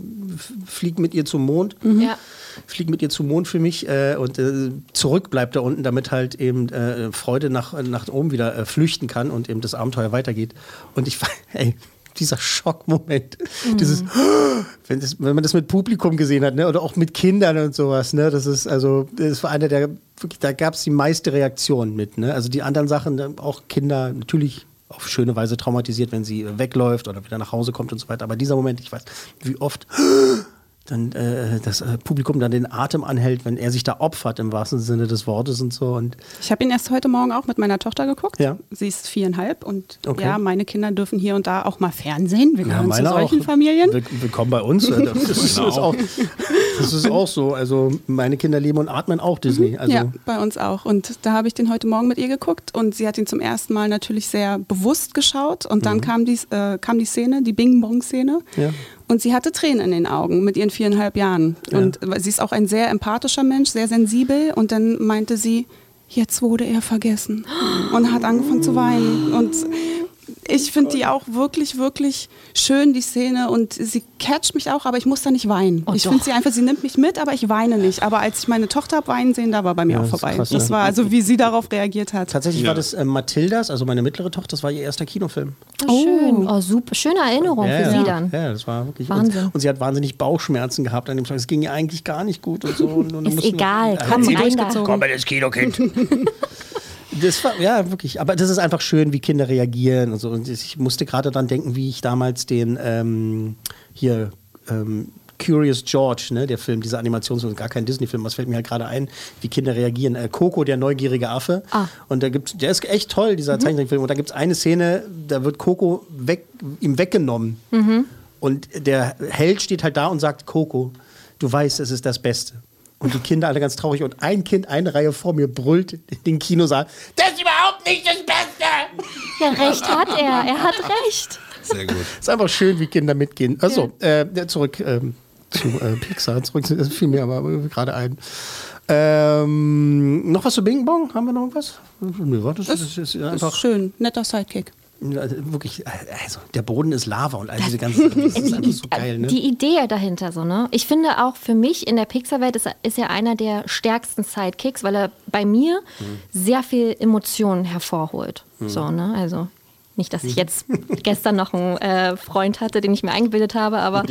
B: Flieg mit ihr zum Mond.
D: Ja.
B: Flieg mit ihr zum Mond für mich äh, und äh, zurück bleibt da unten, damit halt eben äh, Freude nach, nach oben wieder äh, flüchten kann und eben das Abenteuer weitergeht. Und ich, <laughs> ey, dieser Schockmoment, dieses, <gasps> wenn, das, wenn man das mit Publikum gesehen hat, ne, oder auch mit Kindern und sowas, ne, das ist also, das war einer der, wirklich, da gab es die meiste Reaktion mit, ne, also die anderen Sachen, ne, auch Kinder natürlich auf schöne Weise traumatisiert, wenn sie wegläuft oder wieder nach Hause kommt und so weiter, aber dieser Moment, ich weiß, wie oft dann äh, das äh, Publikum dann den Atem anhält, wenn er sich da opfert im wahrsten Sinne des Wortes und so und
E: Ich habe ihn erst heute Morgen auch mit meiner Tochter geguckt.
B: Ja.
E: Sie ist viereinhalb und
B: Okay.
E: ja, meine Kinder dürfen hier und da auch mal Fernsehen. Wir gehören zu
B: meine
E: solchen
B: auch.
E: Familien.
B: Will- Willkommen bei uns. äh, Das <laughs> ist,
C: Meine
B: ist auch, das ist auch so. Also meine Kinder leben und atmen auch Disney. Also
E: ja, bei uns auch. Und da habe ich den heute Morgen mit ihr geguckt und sie hat ihn zum ersten Mal natürlich sehr bewusst geschaut. Und dann kam, die, äh, kam die Szene, die Bing-Bong-Szene.
B: Ja.
E: Und sie hatte Tränen in den Augen mit ihren viereinhalb Jahren.
B: Ja.
E: Und sie ist auch ein sehr empathischer Mensch, sehr sensibel. Und dann meinte sie, jetzt wurde er vergessen. <gasps> Und hat angefangen zu weinen. Und Ich finde die auch wirklich, wirklich schön, die Szene. Und sie catcht mich auch, aber ich muss da nicht weinen.
D: Oh,
E: ich finde sie einfach, sie nimmt mich mit, aber ich weine nicht. Aber als ich meine Tochter habe weinen sehen, da war bei mir
B: Ja,
E: auch
B: das
E: vorbei.
B: krass,
E: das
B: ne?
E: war also, wie sie darauf reagiert hat.
B: Tatsächlich
C: Ja.
B: war das äh, Mathildas, also meine mittlere Tochter, das war ihr erster Kinofilm.
D: Oh, schön. Oh, super. Schöne Erinnerung für Sie dann.
B: Ja, das war wirklich
D: Wahnsinn.
B: Und, und sie hat wahnsinnig Bauchschmerzen gehabt an dem Tag. Es ging ihr eigentlich gar nicht gut und so. Und, und dann
D: Ist
B: mussten wir-
D: egal.
B: Ja,
D: Komm
B: sie
D: rein da.
B: Komm ins Kino, Kind. <laughs> Das war, ja, wirklich. Aber das ist einfach schön, wie Kinder reagieren und so. Und ich musste gerade dran denken, wie ich damals den, ähm, hier, ähm, Curious George, ne, der Film, dieser Animationsfilm, gar kein Disney-Film, was fällt mir halt gerade ein, wie Kinder reagieren. Äh, Coco, der neugierige Affe.
D: Ah.
B: Und da gibt's, der ist echt toll, dieser Zeichentrickfilm. Und da gibt es eine Szene, da wird Coco weg, ihm weggenommen. Und der Held steht halt da und sagt, Coco, du weißt, es ist das Beste. Und die Kinder alle ganz traurig. Und ein Kind, eine Reihe vor mir, brüllt in den Kinosaal,
I: Das ist überhaupt nicht das Beste!
D: Ja, recht hat er. Er hat recht.
C: Sehr gut.
B: ist einfach schön, wie Kinder mitgehen. Also, äh, zurück ähm, zu äh, Pixar. Zurück zu, das fiel mir aber gerade ein. Ähm, noch was zu Bing Bong? Haben wir noch irgendwas? Nö, das, das, ist
E: ist
B: einfach
E: schön, netter Sidekick.
B: Also wirklich, also der Boden ist Lava und all diese ganzen Sachen. Das ist <laughs> einfach so geil, ne?
D: Die Idee dahinter so, ne? Ich finde auch für mich in der Pixar-Welt ist, er- ist er einer der stärksten Sidekicks, weil er bei mir sehr viel Emotionen hervorholt. So, ne? Also nicht, dass ich jetzt gestern noch einen äh, Freund hatte, den ich mir eingebildet habe, aber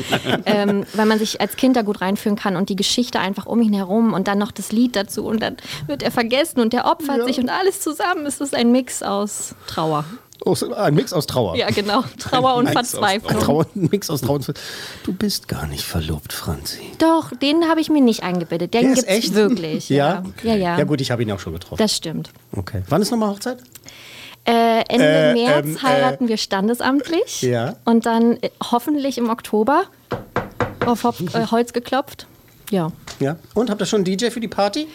D: ähm, weil man sich als Kind da gut reinführen kann und die Geschichte einfach um ihn herum und dann noch das Lied dazu und dann wird er vergessen und der opfert sich und alles zusammen. Es ist ein Mix aus Trauer.
B: Aus, ein Mix aus Trauer.
D: Ja, genau. Trauer und Verzweiflung.
B: Trauer, ein Mix aus Trauer und Ver- Du bist gar nicht verlobt, Franzi.
D: Doch, den habe ich mir nicht eingebildet. Den gibt's
B: echt?
D: wirklich.
B: Ja?
D: Ja, ja.
B: Ja gut, ich habe ihn auch schon getroffen.
D: Das stimmt.
B: Okay. Wann ist nochmal Hochzeit?
D: Äh, Ende
B: Äh,
D: März
B: ähm, äh,
D: heiraten wir standesamtlich.
B: Ja.
D: Und dann äh, hoffentlich im Oktober auf äh, Holz geklopft. Ja.
B: Ja. Und habt ihr schon einen DJ für die Party?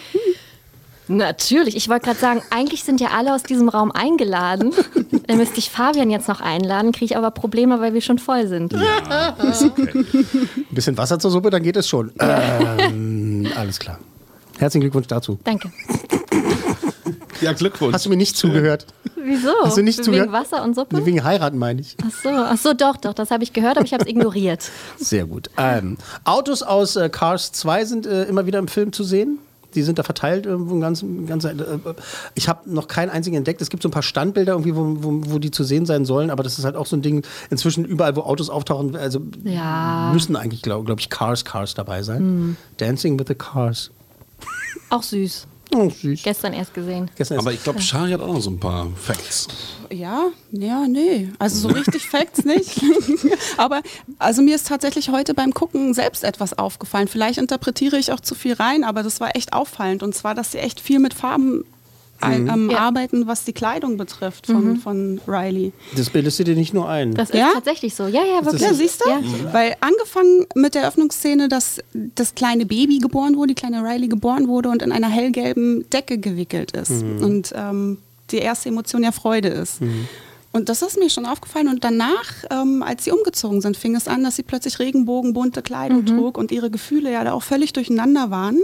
D: Natürlich. Ich wollte gerade sagen, eigentlich sind ja alle aus diesem Raum eingeladen. <laughs> Dann müsste ich Fabian jetzt noch einladen, kriege ich aber Probleme, weil wir schon voll sind.
B: Ein bisschen Wasser zur Suppe, dann geht es schon. Ähm, alles klar. Herzlichen Glückwunsch dazu.
D: Danke.
C: Ja, Glückwunsch.
B: Hast du mir nicht zugehört?
D: Wieso?
B: Hast du nicht
D: Wegen
B: zugehört?
D: Wasser und Suppe?
B: Wegen heiraten meine ich.
D: Ach so, ach so, doch, doch, das habe ich gehört, aber ich habe es ignoriert.
B: Sehr gut. Ähm, Autos aus äh, Cars 2 sind äh, immer wieder im Film zu sehen. Die sind da verteilt irgendwo ganz, ganz äh, Ich habe noch keinen einzigen entdeckt. Es gibt so ein paar Standbilder irgendwie, wo, wo, wo die zu sehen sein sollen, aber das ist halt auch so ein Ding. Inzwischen überall, wo Autos auftauchen, also
D: Ja.
B: müssen eigentlich, glaube glaub ich, Cars, Cars dabei sein. Dancing with the Cars.
D: Auch süß.
B: Oh, süß.
D: Gestern erst gesehen.
B: Gestern
C: Aber
B: ist
C: ich glaube, Shari hat auch noch so ein paar Facts.
E: Ja, ja, nee. Also so richtig <laughs> Facts nicht. <laughs> Aber also mir ist tatsächlich heute beim Gucken selbst etwas aufgefallen. Vielleicht interpretiere ich auch zu viel rein, aber das war echt auffallend. Und zwar, dass sie echt viel mit Farben ein, ähm,
D: Ja.
E: arbeiten, was die Kleidung betrifft von, von Riley.
B: das bildest du dir nicht nur ein.
D: Das
E: Ja?
D: ist tatsächlich so. Ja, ja, wirklich.
E: Ja, siehst du?
D: Ja.
E: Weil angefangen mit der Öffnungsszene, dass das kleine Baby geboren wurde, die kleine Riley geboren wurde und in einer hellgelben Decke gewickelt ist. Und ähm, die erste Emotion ja Freude ist. Und das ist mir schon aufgefallen. Und danach, ähm, als sie umgezogen sind, fing es an, dass sie plötzlich regenbogenbunte Kleidung trug und ihre Gefühle ja da auch völlig durcheinander waren.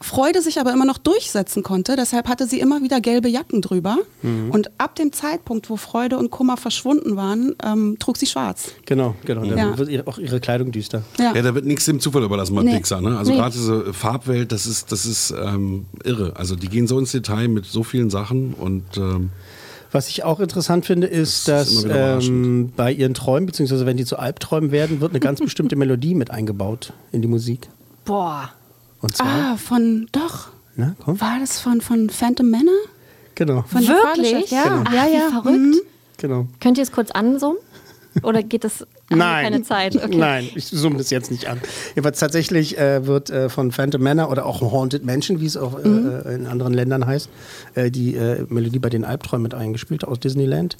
E: Freude sich aber immer noch durchsetzen konnte. Deshalb hatte sie immer wieder gelbe Jacken drüber. Und ab dem Zeitpunkt, wo Freude und Kummer verschwunden waren, ähm, trug sie schwarz.
B: Genau, genau. Dann
E: Ja.
B: wird ihre, auch ihre Kleidung düster.
E: Ja.
C: Ja, da wird nichts dem Zufall überlassen bei
E: Nee.
C: Pixar. Ne? Also
D: Nee.
C: gerade diese Farbwelt, das ist, das ist ähm, irre. Also die gehen so ins Detail mit so vielen Sachen und ähm,
B: Was ich auch interessant finde, ist,
C: Das ist
B: dass ähm, bei ihren Träumen, beziehungsweise wenn die zu Albträumen werden, wird eine ganz <laughs> bestimmte Melodie mit eingebaut in die Musik.
D: Boah.
B: Und zwar,
E: Ah, von, doch.
B: na komm,
E: War das von, von Phantom Manor?
B: genau,
E: Von
D: Wirklich?
E: Ja,
D: Ach,
E: ja,
D: wie
E: ja.
D: verrückt.
E: Mhm.
B: genau.
D: Könnt ihr es kurz ansummen? Oder geht das
B: Nein.
D: keine Zeit? Okay.
B: Nein, ich zoome das jetzt nicht an. Jedenfalls tatsächlich äh, wird äh, von Phantom Manor oder auch Haunted Mansion, wie es auch äh,
D: Mhm.
B: äh, in anderen Ländern heißt, äh, die äh, Melodie bei den Albträumen mit eingespielt aus Disneyland.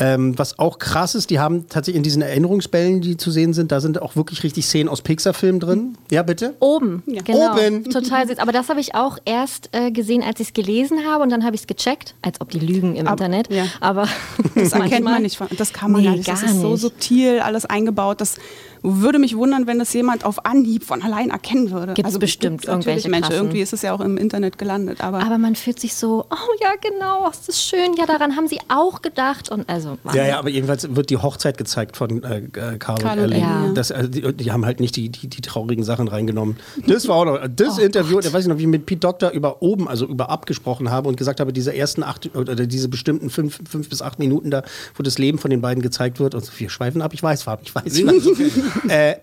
B: Ähm, was auch krass ist, die haben tatsächlich in diesen Erinnerungsbällen, die zu sehen sind, da sind auch wirklich richtig Szenen aus Pixar-Filmen drin. Ja, bitte?
D: Oben, genau.
B: Oben.
D: Total süß. Aber das habe ich auch erst äh, gesehen, als ich es gelesen habe und dann habe ich es gecheckt, als ob die lügen im
E: Ab-
D: Internet.
E: ja.
D: Aber
E: Das <laughs> erkennt man nicht. von- Das kann man
D: Nee,
E: gar nicht. Das ist so
D: nicht.
E: subtil, alles eingebaut. Das würde mich wundern, wenn das jemand auf Anhieb von allein erkennen würde.
D: Gibt's bestimmt
E: gibt's natürlich
D: irgendwelche
E: Menschen.
D: krassen.
E: Irgendwie ist es ja auch im Internet gelandet. Aber,
D: Aber man fühlt sich so, oh ja, genau, das ist schön. Ja, daran haben sie auch gedacht. Und also, Mann.
B: Ja, ja, aber jedenfalls wird die Hochzeit gezeigt von äh, äh, Carl,
E: Carl
B: und Ellie.
D: Ja.
B: Das, äh, die, die haben halt nicht die, die, die traurigen Sachen reingenommen. Das war auch noch, das Interview, da weiß ich noch, wie ich mit Pete Doctor über oben, also über abgesprochen habe und gesagt habe, diese ersten acht oder diese bestimmten fünf, fünf bis acht Minuten da, wo das Leben von den beiden gezeigt wird und so, wir schweifen ab, ich weiß, Farb, ich weiß. <laughs> <laughs> äh,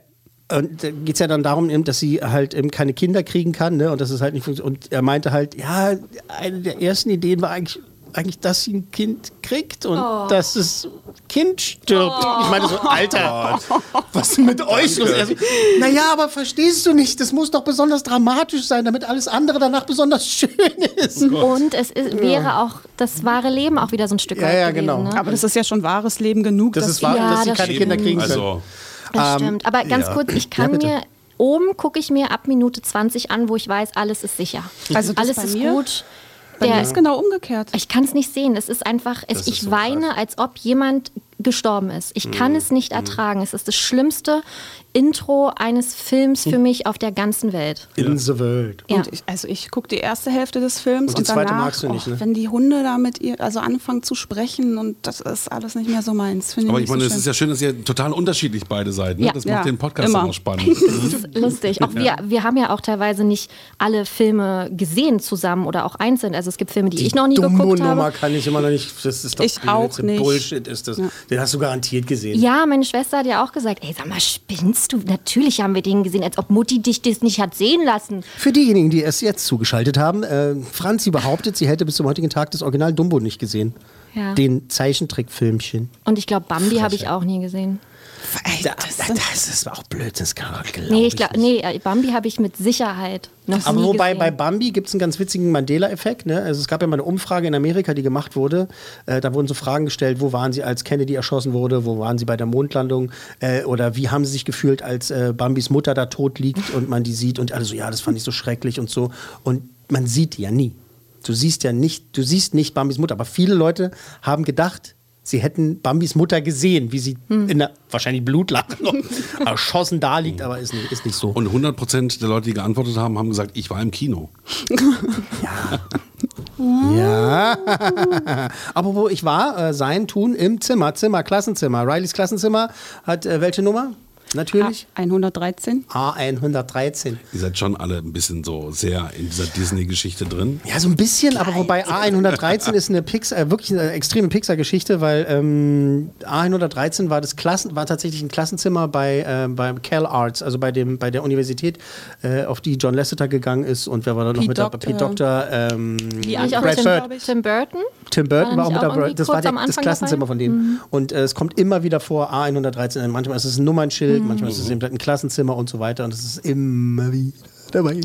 B: und da geht es ja dann darum, eben, dass sie halt eben keine Kinder kriegen kann, ne? Und das ist halt nicht funktioniert. Und er meinte halt, ja, eine der ersten Ideen war eigentlich, eigentlich, dass sie ein Kind kriegt und dass das Kind stirbt. Ich meine so, Alter, was ist mit euch los? Also, naja, aber verstehst du nicht, das muss doch besonders dramatisch sein, damit alles andere danach besonders <laughs> schön ist.
D: Und es ist, wäre auch das wahre Leben auch wieder so ein Stück
B: Ja,
D: weit
B: ja,
D: gewesen.
B: genau.
D: Ne?
E: aber das ist ja schon wahres Leben genug.
B: Das
E: dass
B: ist wahr,
D: Ja,
B: dass sie
D: das
B: keine Kinder
D: stimmt.
B: kriegen können.
C: Also,
D: Das stimmt. Aber ganz
B: ja.
D: kurz, ich kann
B: Ja,
D: mir oben gucke ich mir ab Minute 20 an, wo ich weiß, alles ist sicher.
E: Also das
D: alles
E: bei
D: ist
E: mir?
D: gut.
E: Bei mir
D: Der,
E: ist genau umgekehrt.
D: ich kann es nicht sehen. Es ist einfach, es,
B: ist
D: ich
B: so
D: weine, als ob jemand gestorben ist. Ich kann es nicht ertragen. Es ist das schlimmste Intro eines Films für mich auf der ganzen Welt.
B: In the world.
D: Ja.
E: Und ich, also ich gucke die erste Hälfte des Films
B: Und
E: und,
B: die zweite
E: danach,
B: magst du nicht,
E: oh,
B: ne?
E: wenn die Hunde da mit ihr, also anfangen zu sprechen und das ist alles nicht mehr so meins. Finde
C: aber
E: ich
C: ich meine,
E: nicht
C: es
E: so
C: ist ja schön, dass ihr total unterschiedlich beide seid. Ne?
D: Ja.
C: Das macht
E: Ja,
C: den Podcast
E: immer.
C: auch spannend. <laughs>
D: Das ist lustig. Auch wir, wir haben ja auch teilweise nicht alle Filme gesehen zusammen oder auch einzeln. Also es gibt Filme, die, ich noch nie geguckt
B: Dumbo-Nummer
D: habe.
B: kann ich immer noch nicht. Das ist doch
E: Ich auch nicht.
B: Bullshit ist das. Den hast du garantiert gesehen.
D: Ja, meine Schwester hat ja auch gesagt, ey, sag mal, spinnst du? Natürlich haben wir den gesehen, als ob Mutti dich das nicht hat sehen lassen.
B: Für diejenigen, die es jetzt zugeschaltet haben, äh, Franzi behauptet, sie hätte bis zum heutigen Tag das Original Dumbo nicht gesehen.
D: Ja.
B: Den Zeichentrickfilmchen.
D: Und ich glaube, Bambi habe ich auch nie gesehen.
B: Da, das, das ist auch blöd, das kann
D: Nee,
B: ich
D: glaub, nee, Bambi habe ich mit Sicherheit noch
B: Aber wobei
D: gesehen.
B: bei Bambi gibt es einen ganz witzigen Mandela-Effekt. Ne? Also es gab ja mal eine Umfrage in Amerika, die gemacht wurde. Äh, da wurden so Fragen gestellt, wo waren sie, als Kennedy erschossen wurde, wo waren sie bei der Mondlandung äh, oder wie haben sie sich gefühlt, als äh, Bambis Mutter da tot liegt und man die sieht und alle so, ja, das fand ich so schrecklich und so. Und man sieht die ja nie. Du siehst ja nicht, du siehst nicht Bambis Mutter, aber viele Leute haben gedacht, sie hätten Bambis Mutter gesehen, wie sie in der wahrscheinlich Blutlache noch <laughs> erschossen da liegt, aber ist nicht, ist nicht so.
C: Und 100% der Leute, die geantwortet haben, haben gesagt, ich war im Kino. <laughs>
B: Ja. Aber <laughs> wo ich war, äh, sein Tun im Zimmer, Zimmer, Klassenzimmer. Rileys Klassenzimmer hat äh, welche Nummer? Natürlich.
E: 113.
B: A113.
C: Ihr seid schon alle ein bisschen so sehr in dieser Disney-Geschichte drin.
B: Ja, so ein bisschen, aber wobei A113 ist eine Pixar, äh, wirklich eine extreme Pixar-Geschichte, weil ähm, A113 war das Klassen, war tatsächlich ein Klassenzimmer bei äh, beim Cal Arts, also bei dem bei der Universität, äh, auf die John Lasseter gegangen ist und wer war da noch
E: Pete
B: mit dabei? Pete Doctor, ähm, Brad
D: Tim,
B: Bird.
D: Tim Burton?
B: Tim Burton
D: War
B: auch mit dabei. Das war der, das Klassenzimmer
D: dabei?
B: von denen. Und äh, es kommt immer wieder vor A113. Manchmal ist es ein Nummernschild,
D: Mhm.
B: manchmal ist es eben ein Klassenzimmer und so weiter. Und es ist immer wieder dabei.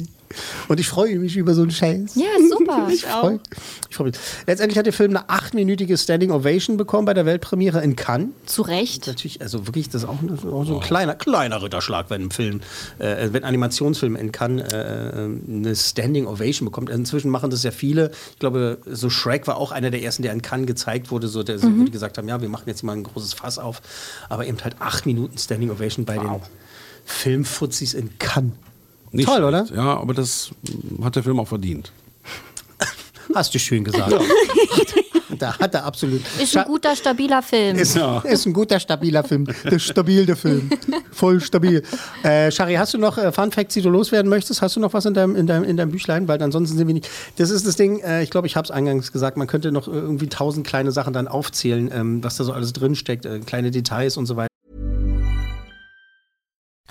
B: Und ich freue mich über so einen Scheiß.
D: Ja, super. <laughs>
B: Ich freue ich freu mich. Letztendlich hat der Film eine achtminütige Standing Ovation bekommen bei der Weltpremiere in Cannes.
D: Zu Recht.
B: Natürlich, also wirklich, das ist auch, das ist auch so ein kleiner, kleiner Ritterschlag, wenn ein Film, äh, wenn ein Animationsfilm in Cannes äh, eine Standing Ovation bekommt. Inzwischen machen das ja viele. Ich glaube, so Shrek war auch einer der ersten, der in Cannes gezeigt wurde, so der, so, wo die gesagt haben, ja, wir machen jetzt mal ein großes Fass auf. Aber eben halt acht Minuten Standing Ovation bei den Filmfuzis in Cannes.
C: Nicht
B: Toll, oder?
C: schlecht. Ja, aber das hat der Film auch verdient.
B: Hast du schön gesagt. <laughs> da hat er absolut.
D: Ist ein guter, stabiler Film.
B: Ist, ist ein guter, stabiler Film. Der stabile Film. Voll stabil. Äh, Shari, hast du noch äh, Fun Facts, die du loswerden möchtest? Hast du noch was in deinem, in deinem, in deinem Büchlein? Weil ansonsten sind wir nicht. Das ist das Ding, äh, ich glaube, ich habe es eingangs gesagt, man könnte noch irgendwie tausend kleine Sachen dann aufzählen, ähm, was da so alles drinsteckt, äh, kleine Details und so weiter.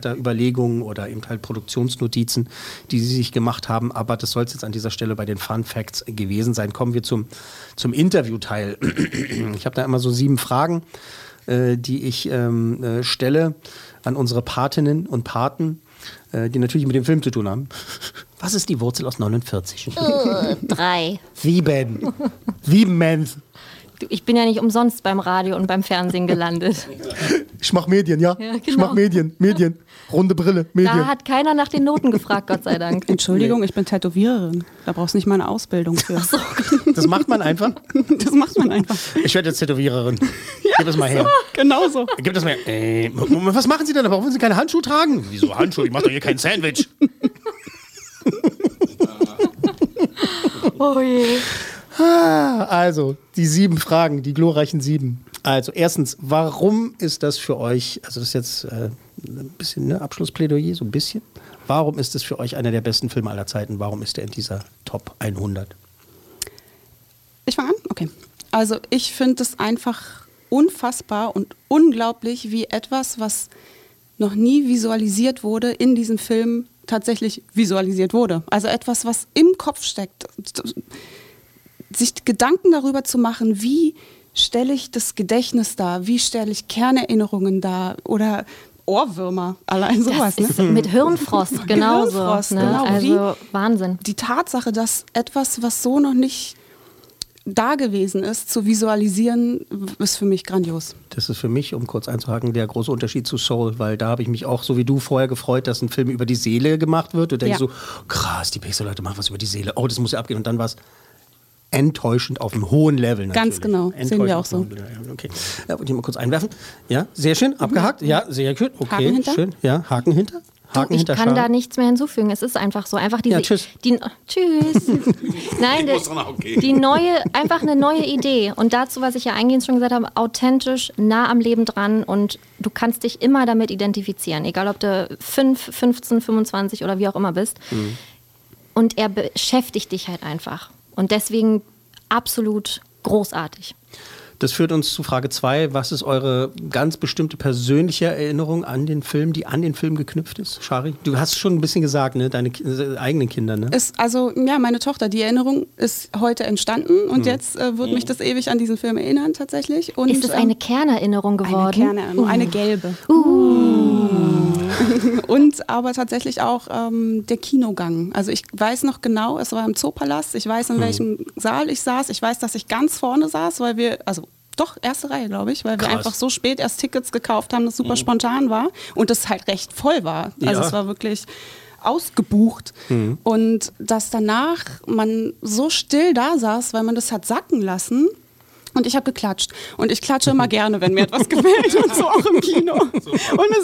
B: Da Überlegungen oder eben halt Produktionsnotizen, die sie sich gemacht haben. Aber das soll es jetzt an dieser Stelle bei den Fun Facts gewesen sein. Kommen wir zum, zum Interviewteil. <clears throat> Ich habe da immer so sieben Fragen. äh, die ich ähm, äh, stelle an unsere Patinnen und Paten, äh, die natürlich mit dem Film zu tun haben. <laughs> Was ist die Wurzel aus 49?
D: Äh, drei.
B: Sieben. Sieben Mensch.
D: Ich bin ja nicht umsonst beim Radio und beim Fernsehen gelandet.
B: Ich mach Medien, ja.
D: Ja,
B: Ich
D: genau.
B: mach Medien, Medien. Runde Brille, Medien.
D: Da hat keiner nach den Noten gefragt, Gott sei Dank. <laughs>
E: Entschuldigung, ich bin Tätowiererin. Da brauchst du nicht mal eine Ausbildung für. Ach so.
B: Das macht man einfach. <laughs>
E: Das macht man einfach.
B: Ich werde jetzt Tätowiererin. <laughs> Gib es mal her.
E: Genau so.
B: Gib das mal her. Äh, was machen Sie denn? Warum wollen Sie keine Handschuhe tragen? Wieso Handschuhe? Ich mach doch hier kein Sandwich.
D: Oh je.
B: Ah, Also, die sieben Fragen, die glorreichen sieben. Also, erstens, warum ist das für euch, also das ist jetzt äh, ein bisschen ne, Abschlussplädoyer, so ein bisschen. Warum ist es für euch einer der besten Filme aller Zeiten? Warum ist er in dieser Top 100?
E: Ich fange an? Okay. Also ich finde es einfach unfassbar und unglaublich, wie etwas, was noch nie visualisiert wurde, in diesem Film tatsächlich visualisiert wurde. Also etwas, was im Kopf steckt. Sich Gedanken darüber zu machen, wie stelle ich das Gedächtnis dar, wie stelle ich Kernerinnerungen dar oder Ohrwürmer, allein sowas.
D: Das ist
E: ne?
D: mit Hirnfrost <laughs> genauso.
E: Hirnfrost,
D: ne?
E: genau.
D: Also
E: Wie-
D: Wahnsinn.
E: die Tatsache, dass etwas, was so noch nicht da gewesen ist, zu visualisieren, ist für mich grandios.
B: Das ist für mich, um kurz einzuhaken, der große Unterschied zu Soul, weil da habe ich mich auch so wie du vorher gefreut, dass ein Film über die Seele gemacht wird. Und denke
E: Ja.
B: so, krass, die Pixel-Leute machen was über die Seele. Oh, das muss ja abgehen. Und dann war es enttäuschend auf einem hohen Level.
E: Ganz
B: natürlich.
E: genau, sehen
B: Enttäuschend
E: wir auch so.
B: Okay. Ja, wollte ich mal kurz einwerfen. Ja, sehr schön, abgehakt. Ja, sehr schön. Okay,
E: Haken hinter?
B: schön. Ja, Haken hinter. Haken
D: ich
B: hinter
D: kann da nichts mehr hinzufügen. Es ist einfach so. Einfach diese.
B: Ja, tschüss.
D: Die, tschüss. <laughs> Nein, die, die neue, einfach eine neue Idee. Und dazu, was ich ja eingehend schon gesagt habe, authentisch, nah am Leben dran und du kannst dich immer damit identifizieren. Egal, ob du 5, 15, 25 oder wie auch immer bist.
B: Mhm.
D: Und er beschäftigt dich halt einfach. Und deswegen absolut großartig.
B: Das führt uns zu Frage 2. Was ist eure ganz bestimmte persönliche Erinnerung an den Film, die an den Film geknüpft ist? Shari, du hast schon ein bisschen gesagt, ne? Deine äh, eigenen Kinder, ne?
E: Ist also, ja, meine Tochter, die Erinnerung ist heute entstanden und jetzt äh, wird mich das ewig an diesen Film erinnern, tatsächlich. Und,
D: ist es
E: ähm,
D: eine Kernerinnerung geworden?
E: Eine Kernerinnerung, eine gelbe. <laughs> Und aber tatsächlich auch ähm, der Kinogang. Also ich weiß noch genau, es war im Zoopalast, ich weiß, in welchem Saal ich saß, ich weiß, dass ich ganz vorne saß, weil wir, also doch, erste Reihe, glaube ich, weil wir
B: Krass.
E: einfach so spät erst Tickets gekauft haben, das super spontan war und das halt recht voll war. Also
B: Ja.
E: es war wirklich ausgebucht und dass danach man so still da saß, weil man das hat sacken lassen und ich habe geklatscht. Und ich klatsche immer <laughs> gerne, wenn mir etwas gefällt und so auch im Kino. Und es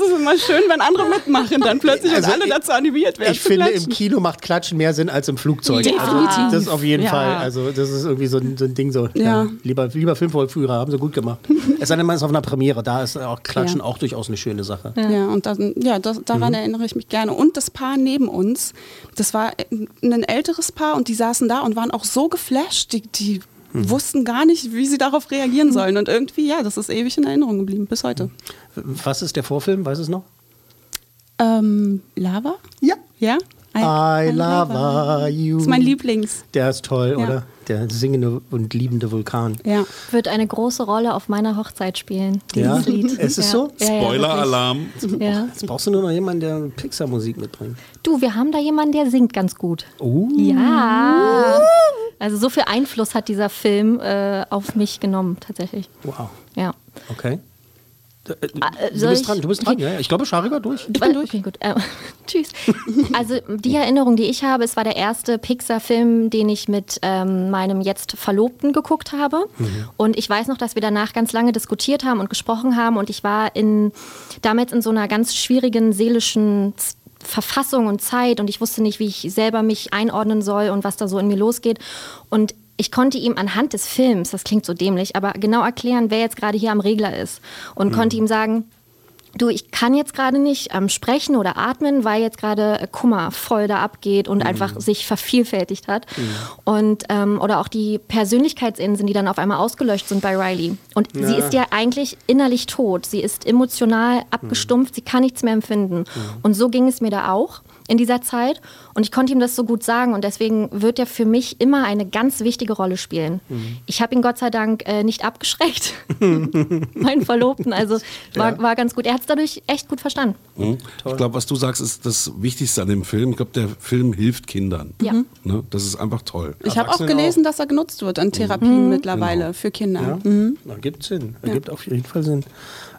E: ist immer schön, wenn andere mitmachen, dann plötzlich
B: Also
E: und alle dazu animiert werden.
B: Ich finde, im
E: klatschen.
B: Kino macht Klatschen mehr Sinn als im Flugzeug. Also,
E: Definitiv.
B: das auf jeden
E: Ja.
B: Fall. Also, das ist irgendwie so ein, so ein Ding so.
E: Ja.
B: Lieber, lieber Filmvorführer, haben sie gut gemacht. <laughs> es sei denn, man ist auf einer Premiere. Da ist auch Klatschen
E: Ja.
B: auch durchaus eine schöne Sache.
E: Ja, und dann, ja, das, daran erinnere ich mich gerne. Und das Paar neben uns, das war ein älteres Paar und die saßen da und waren auch so geflasht, die, die wussten gar nicht, wie sie darauf reagieren sollen. Und irgendwie, ja, das ist ewig in Erinnerung geblieben, bis heute.
B: Was ist der Vorfilm? Weiß es noch?
E: Ähm, Lava?
B: Ja.
E: Ja?
B: I love you.
E: Das ist mein Lieblings.
B: Der ist toll,
E: Ja.
B: oder? Der singende und liebende Vulkan.
E: Ja.
D: Wird eine große Rolle auf meiner Hochzeit spielen,
B: Ja?
D: dieses Lied. <laughs>
B: Ist es
D: ja.
B: so?
D: Ja, ja,
C: Spoiler-Alarm.
D: Ja.
B: Jetzt brauchst du nur noch jemanden, der Pixar-Musik mitbringt.
D: Du, wir haben da jemanden, der singt ganz gut.
B: Oh.
D: Ja. Also so viel Einfluss hat dieser Film äh, auf mich genommen, tatsächlich.
B: Wow.
D: Ja.
B: Okay. Äh,
D: äh,
B: Du
D: soll
B: bist
D: ich-
B: dran, du bist dran.
D: okay.
B: Ja. Ich glaube, Shari war durch.
D: Ich bin durch. Okay, gut. Äh, <laughs> tschüss. <laughs> Also die Erinnerung, die ich habe, es war der erste Pixar-Film, den ich mit ähm, meinem jetzt Verlobten geguckt habe. Und ich weiß noch, dass wir danach ganz lange diskutiert haben und gesprochen haben. Und ich war in, damals in so einer ganz schwierigen seelischen Verfassung und Zeit. Und ich wusste nicht, wie ich selber mich einordnen soll und was da so in mir losgeht. Und ich konnte ihm anhand des Films, das klingt so dämlich, aber genau erklären, wer jetzt gerade hier am Regler ist. Und konnte ihm sagen, du, ich kann jetzt gerade nicht ähm, sprechen oder atmen, weil jetzt gerade äh, Kummer voll da abgeht und einfach sich vervielfältigt hat. Und, ähm, oder auch die Persönlichkeitsinseln, die dann auf einmal ausgelöscht sind bei Riley. Und sie ist ja eigentlich innerlich tot. Sie ist emotional abgestumpft, sie kann nichts mehr empfinden. Und so ging es mir da auch. In dieser Zeit und ich konnte ihm das so gut sagen und deswegen wird er für mich immer eine ganz wichtige Rolle spielen.
B: Mhm.
D: Ich habe ihn Gott sei Dank äh, nicht abgeschreckt, <laughs> meinen Verlobten, also war,
C: Ja.
D: war ganz gut. Er hat es dadurch echt gut verstanden.
C: Mhm. Ich glaube, was du sagst, ist das Wichtigste an dem Film. Ich glaube, der Film hilft Kindern.
D: Ja.
C: Ne? Das ist einfach toll.
E: Ich habe auch gelesen, dass er genutzt wird in Therapien mittlerweile für Kinder.
B: Ja,
E: Mhm.
B: da gibt Sinn.
E: Ja.
B: Ergibt auf jeden Fall Sinn.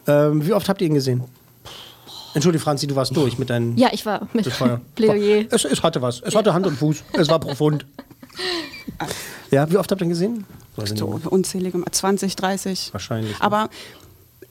B: Ähm, wie oft habt ihr ihn gesehen? Entschuldige, Franzi, du warst durch mit deinen.
D: Ja, ich war mit <laughs> Plädoyer.
B: Es, es hatte was. Es hatte Hand und Fuß. Es war profund. <laughs> Ja, wie oft habt ihr ihn gesehen?
E: So, unzählige, Mal, 20, 30.
B: Wahrscheinlich. ne?
E: Aber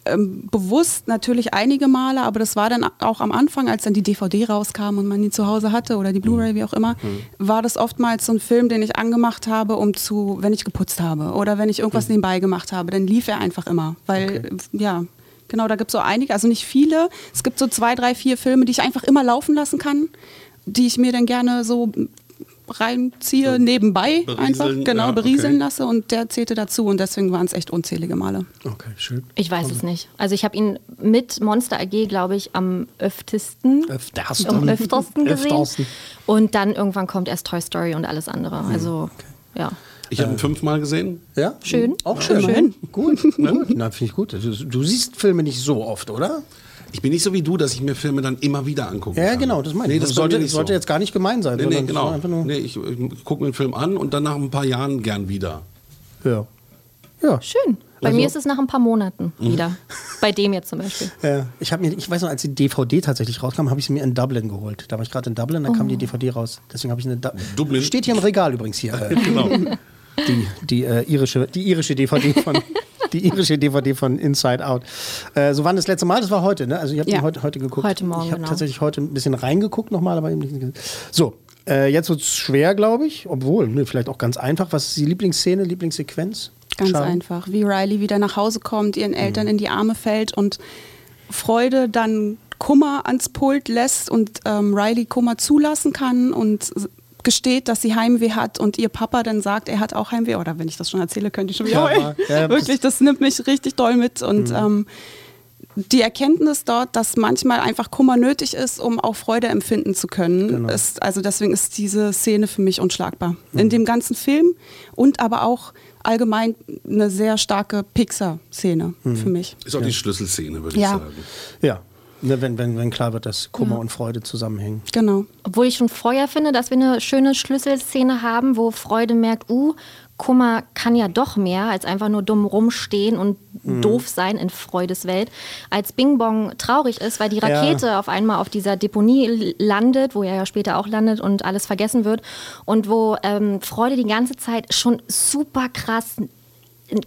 E: ähm, bewusst natürlich einige Male, aber das war dann auch am Anfang, als dann die DVD rauskam und man die zu Hause hatte oder die Blu-ray, wie auch immer, war das oftmals so ein Film, den ich angemacht habe, um zu, wenn ich geputzt habe oder wenn ich irgendwas nebenbei gemacht habe, dann lief er einfach immer. Weil, äh, ja, genau, da gibt es so einige, also nicht viele. Es gibt so zwei, drei, vier Filme, die ich einfach immer laufen lassen kann, die ich mir dann gerne so reinziehe, nebenbei
C: berieseln,
E: einfach, genau,
C: ja,
E: berieseln
C: okay.
E: lasse und der zählte dazu und deswegen waren es echt unzählige Male.
B: Okay, schön.
D: Ich weiß es nicht. Also ich habe ihn mit Monster AG, glaube ich, am öftesten,
B: Öftersten.
D: am öftersten gesehen.
B: Öftersten.
D: Und dann irgendwann kommt erst Toy Story und alles andere. Also ja.
C: Ich habe ihn fünfmal gesehen.
B: Ja?
D: Schön.
B: Auch schön.
D: Schön.
B: Gut. <laughs> gut. Na, finde ich gut. Du, du siehst Filme nicht so oft, oder?
C: Ich bin nicht so wie du, dass ich mir Filme dann immer wieder angucke.
B: Ja, genau, das meine ich.
C: das
B: das
C: bei
B: sollte,
C: nicht
B: sollte
C: so.
B: jetzt gar nicht gemein sein.
C: Nee, nee, genau.
B: Einfach nur,
C: Nee, ich, ich gucke mir einen Film an und dann nach ein paar Jahren gern wieder.
B: Ja. Ja.
D: Schön. Bei
B: Also-
D: mir ist es nach ein paar Monaten
B: Mhm.
D: wieder. Bei dem jetzt zum Beispiel.
B: Ja, ich habe mir, ich weiß noch, als die DVD tatsächlich rauskam, habe ich sie mir in Dublin geholt. Da war ich gerade in Dublin, dann kam
D: Oh.
B: die DVD raus. Deswegen habe ich eine Du
C: Dublin?
B: Steht hier im Regal übrigens hier. <laughs>
C: Genau.
B: Die, die, äh, irische, die irische DVD von <laughs> die irische DVD von Inside Out. Äh, so wann das letzte Mal? Das war heute, ne? Also ihr habt
D: Ja.
B: heute, heute geguckt.
D: Heute Morgen,
B: Ich habe
D: genau.
B: tatsächlich heute ein bisschen reingeguckt nochmal, aber eben nicht. So, äh, jetzt wird es schwer, glaube ich. Obwohl, ne, vielleicht auch ganz einfach. Was ist die Lieblingsszene, Lieblingssequenz?
E: Ganz
B: Schade.
E: einfach. Wie Riley wieder nach Hause kommt, ihren Eltern in die Arme fällt und Freude dann Kummer ans Pult lässt und ähm, Riley Kummer zulassen kann und gesteht, dass sie Heimweh hat und ihr Papa dann sagt, er hat auch Heimweh. Oder wenn ich das schon erzähle, könnte ich schon wieder
B: Ja, <laughs> ja,
E: Wirklich, das nimmt mich richtig doll mit. Und ähm, die Erkenntnis dort, dass manchmal einfach Kummer nötig ist, um auch Freude empfinden zu können,
B: Genau.
E: ist, also deswegen ist diese Szene für mich unschlagbar. In dem ganzen Film und aber auch allgemein eine sehr starke Pixar-Szene für mich.
C: Ist auch die Schlüsselszene, würde
E: Ja.
C: ich sagen.
B: Ja, ne, wenn, wenn, wenn klar wird, dass Kummer
D: Ja.
B: und Freude zusammenhängen.
E: Genau.
D: Obwohl ich schon vorher finde, dass wir eine schöne Schlüsselszene haben, wo Freude merkt, uh, Kummer kann ja doch mehr als einfach nur dumm rumstehen und
B: Mhm.
D: doof sein in Freudes Welt. Als Bing Bong traurig ist, weil die
B: Ja.
D: Rakete auf einmal auf dieser Deponie landet, wo er ja später auch landet und alles vergessen wird. Und wo ähm, Freude die ganze Zeit schon super krass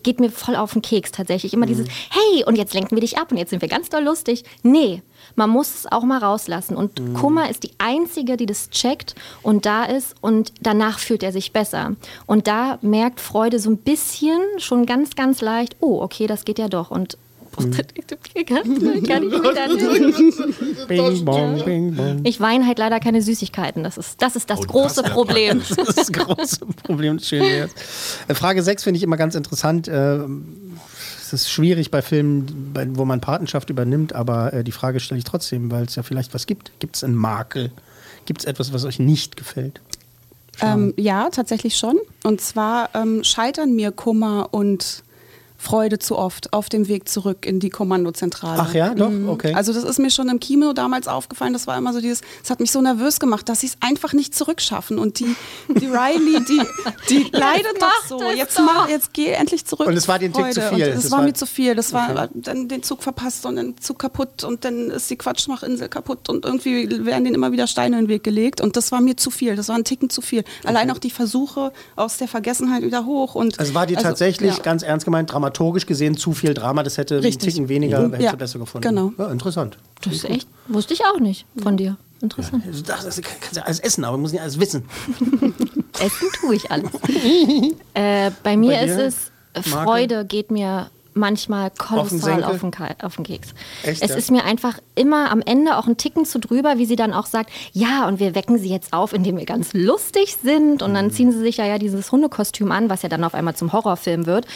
D: geht mir voll auf den Keks tatsächlich. Immer dieses, hey, und jetzt lenken wir dich ab und jetzt sind wir ganz doll lustig. Nee, man muss es auch mal rauslassen. Und Kummer ist die Einzige, die das checkt und da ist und danach fühlt er sich besser. Und da merkt Freude so ein bisschen, schon ganz, ganz leicht, oh, okay, das geht ja doch. Und kann ich wieder nicht. <laughs>
B: Bing, bong, bing, bong.
D: Ich weine halt leider keine Süßigkeiten. Das ist das, ist das
B: Oh,
D: große
B: das-
D: Problem.
B: Das ist das große Problem. Schön wär's. Äh, Frage 6 finde ich immer ganz interessant. Äh, Es ist schwierig bei Filmen, wo man Patenschaft übernimmt, aber äh, die Frage stelle ich trotzdem, weil es ja vielleicht was gibt. Gibt es einen Makel? Gibt es etwas, was euch nicht gefällt?
E: Ähm, ja, tatsächlich schon. Und zwar ähm, scheitern mir Kummer und Freude zu oft auf dem Weg zurück in die Kommandozentrale.
B: Ach ja, doch?
E: Mhm.
B: Okay.
E: Also das ist mir schon im Kino damals aufgefallen. Das war immer so dieses, es hat mich so nervös gemacht, dass sie es einfach nicht zurückschaffen. Und die, die <laughs> Riley, die, die leidet doch so. Jetzt,
D: doch.
E: mach, jetzt geh endlich zurück.
B: Und es war dir ein Tick zu viel.
E: Und es
B: Das
E: war,
B: war-
E: mir zu viel. Das war
B: Okay.
E: dann den Zug verpasst und den Zug kaputt und dann ist die Quatschmachinsel kaputt und irgendwie werden denen immer wieder Steine in den Weg gelegt. Und das war mir zu viel. Das war ein Ticken zu viel. Allein auch die Versuche aus der Vergessenheit wieder hoch. Und
B: Also war dir
E: also,
B: tatsächlich,
E: ja.
B: ganz ernst gemeint, dramaturgisch gesehen zu viel Drama, das hätte
E: Richtig.
B: einen Ticken weniger,
E: Mhm.
B: hättest
E: Ja,
B: besser gefunden.
E: genau.
B: Ja, interessant.
D: Das ist echt, wusste ich auch nicht von dir. Interessant.
B: Also Das, das kannst ja alles essen, aber muss nicht alles wissen. <laughs>
D: Essen tue ich alles. <laughs> äh, bei mir
B: Bei
D: ist es, äh,
B: Marke?
D: Freude geht mir manchmal kolossal auf den, auf den Keks.
B: Echt,
D: es
B: ja?
D: ist mir einfach immer am Ende auch ein Ticken zu drüber, wie sie dann auch sagt, ja, und wir wecken sie jetzt auf, indem wir ganz lustig sind. Und
B: Mhm.
D: dann ziehen sie sich ja, ja dieses Hundekostüm an, was ja dann auf einmal zum Horrorfilm wird.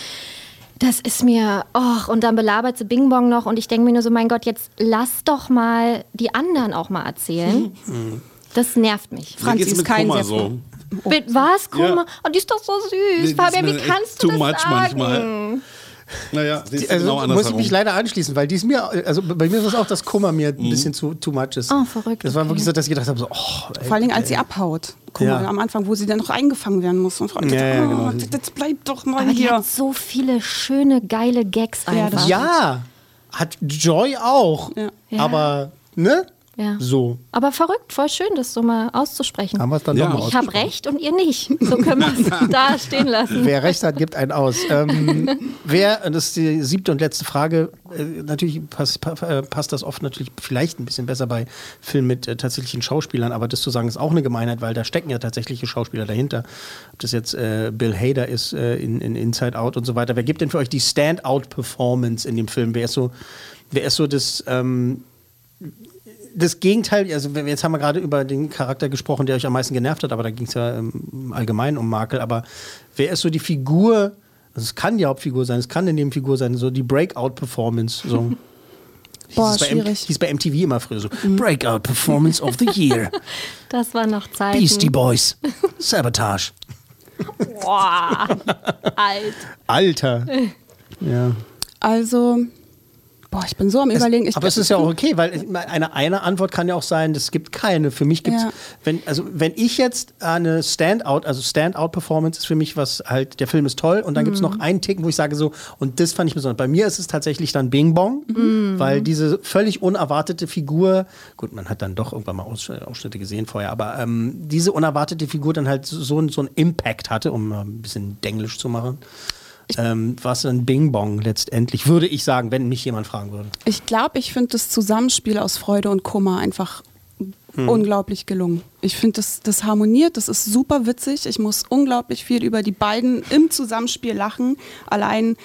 D: Das ist mir, och, und dann belabert sie Bing Bong noch und ich denke mir nur so, mein Gott, jetzt lass doch mal die anderen auch mal erzählen. Das nervt mich.
E: Franzi ist kein
C: Kummer
E: sehr
C: so.
D: Mit was? Guck
C: Ja.
D: mal. Oh, die ist doch so süß. Fabian, wie kannst du
C: too
D: das
C: much
D: sagen?
C: manchmal. Naja, du
B: Also
C: genau
B: muss ich mich leider anschließen, weil dies mir, also bei mir ist es auch, dass Kummer mir
C: Mhm.
B: ein bisschen zu too much ist.
D: Oh, verrückt,
B: Das war
D: okay.
B: wirklich so, dass ich gedacht habe, so, oh, ey,
E: Vor allen Dingen, als sie abhaut. Guck
B: Ja.
E: am Anfang, wo sie dann noch eingefangen werden muss. Und Frau,
B: Ja, ja,
E: oh,
B: genau.
E: jetzt bleib doch mal
D: Aber die
E: hier.
D: hat so viele schöne, geile Gags
E: Ja,
D: einfach.
B: Ja, hat Joy auch. Aber, ne?
D: Ja.
B: So.
D: Aber verrückt, voll schön, das so mal auszusprechen.
B: Haben wir es dann
C: Ja.
B: doch mal
D: ich habe recht und ihr nicht. So können wir es <laughs> da stehen lassen.
B: Wer recht hat, gibt einen aus. Ähm, <laughs> wer, das ist die siebte und letzte Frage, äh, natürlich passt, pa, äh, passt das oft natürlich vielleicht ein bisschen besser bei Filmen mit äh, tatsächlichen Schauspielern, aber das zu sagen ist auch eine Gemeinheit, weil da stecken ja tatsächliche Schauspieler dahinter. Ob das jetzt äh, Bill Hader ist äh, in, in Inside Out und so weiter. Wer gibt denn für euch die Standout-Performance in dem Film? Wer ist so, wer ist so das, ähm, das Gegenteil, also wir- jetzt haben wir gerade über den Charakter gesprochen, der euch am meisten genervt hat, aber da ging es ja ähm, allgemein um Makel. Aber wer ist so die Figur, also es kann die Hauptfigur sein, es kann eine Nebenfigur sein, so die Breakout-Performance. So. <laughs>
E: Boah,
B: Hieß M-
E: schwierig.
B: Hieß bei MTV immer früher so. Breakout-Performance of the Year. <laughs>
D: Das war noch Zeit.
B: Beastie Boys. <laughs> Sabotage.
D: Boah, alt.
B: Alter. Ja.
E: Also, boah, ich bin so am Überlegen. Ich
B: aber es ist ja auch okay, weil eine, eine Antwort kann ja auch sein, es gibt keine. Für mich gibt es,
E: Ja.
B: wenn, also wenn ich jetzt eine Standout, also Standout-Performance ist für mich was halt, der Film ist toll und dann gibt es
E: Mhm.
B: noch einen Ticken, wo ich sage so, und das fand ich besonders. Bei mir ist es tatsächlich dann Bing Bong,
E: Mhm.
B: weil diese völlig unerwartete Figur, gut, man hat dann doch irgendwann mal Aus- Ausschnitte gesehen vorher, aber ähm, diese unerwartete Figur dann halt so, so, so einen Impact hatte, um ein bisschen Denglisch zu machen. Ähm, war es dann Bing Bong letztendlich, würde ich sagen, wenn mich jemand fragen würde.
E: Ich glaube, ich finde das Zusammenspiel aus Freude und Kummer einfach
B: Hm.
E: unglaublich gelungen. Ich finde, das, das harmoniert, das ist super witzig. Ich muss unglaublich viel über die beiden im Zusammenspiel lachen. Allein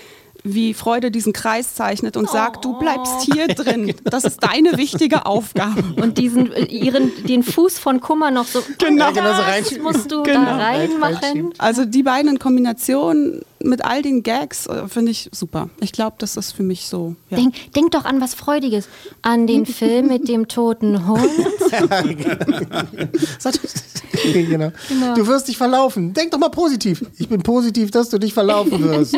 E: wie Freude diesen Kreis zeichnet und sagt, du bleibst hier drin. <laughs> Das ist deine wichtige Aufgabe.
D: Und diesen, ihren, den Fuß von Kummer noch so,
E: Genau.
D: das
E: Genau so
B: reinschieben.
D: musst du
E: Genau.
D: da reinmachen.
E: Also die beiden in Kombination mit all den Gags äh, finde ich super. Ich glaube, das ist für mich so. Ja.
D: Denk, denk doch an was Freudiges. An den <laughs> Film mit dem toten Hund. <laughs>
B: Sag- genau. Du wirst dich verlaufen. Denk doch mal positiv. Ich bin positiv, dass du dich verlaufen wirst.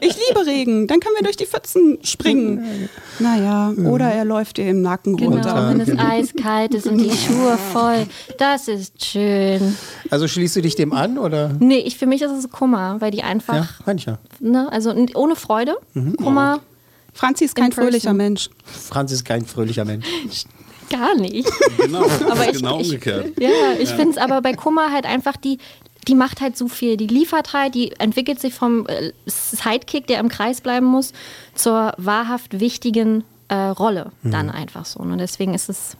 E: Ich liebe Regen, dann können wir durch die Pfützen springen. Naja, oder er läuft dir im Nacken
D: Genau,
E: runter.
D: wenn es eiskalt ist und die Schuhe voll. Das ist schön.
B: Also schließt du dich dem an oder?
D: Nee, ich, für mich ist es Kummer, weil die
B: Ja,
D: einfach,
B: mancher.
D: ne, also ohne Freude. Kummer
E: Franzi ist kein fröhlicher Mensch.
B: Franz ist kein fröhlicher Mensch.
D: gar nicht.
C: Genau, <laughs>
D: Aber ich,
C: genau
D: ich,
C: umgekehrt.
D: Ja, ich finde es aber bei Kummer halt einfach, die, die macht halt so viel. Die liefert halt, die entwickelt sich vom äh, Sidekick, der im Kreis bleiben muss, zur wahrhaft wichtigen äh, Rolle dann einfach so. Und deswegen ist es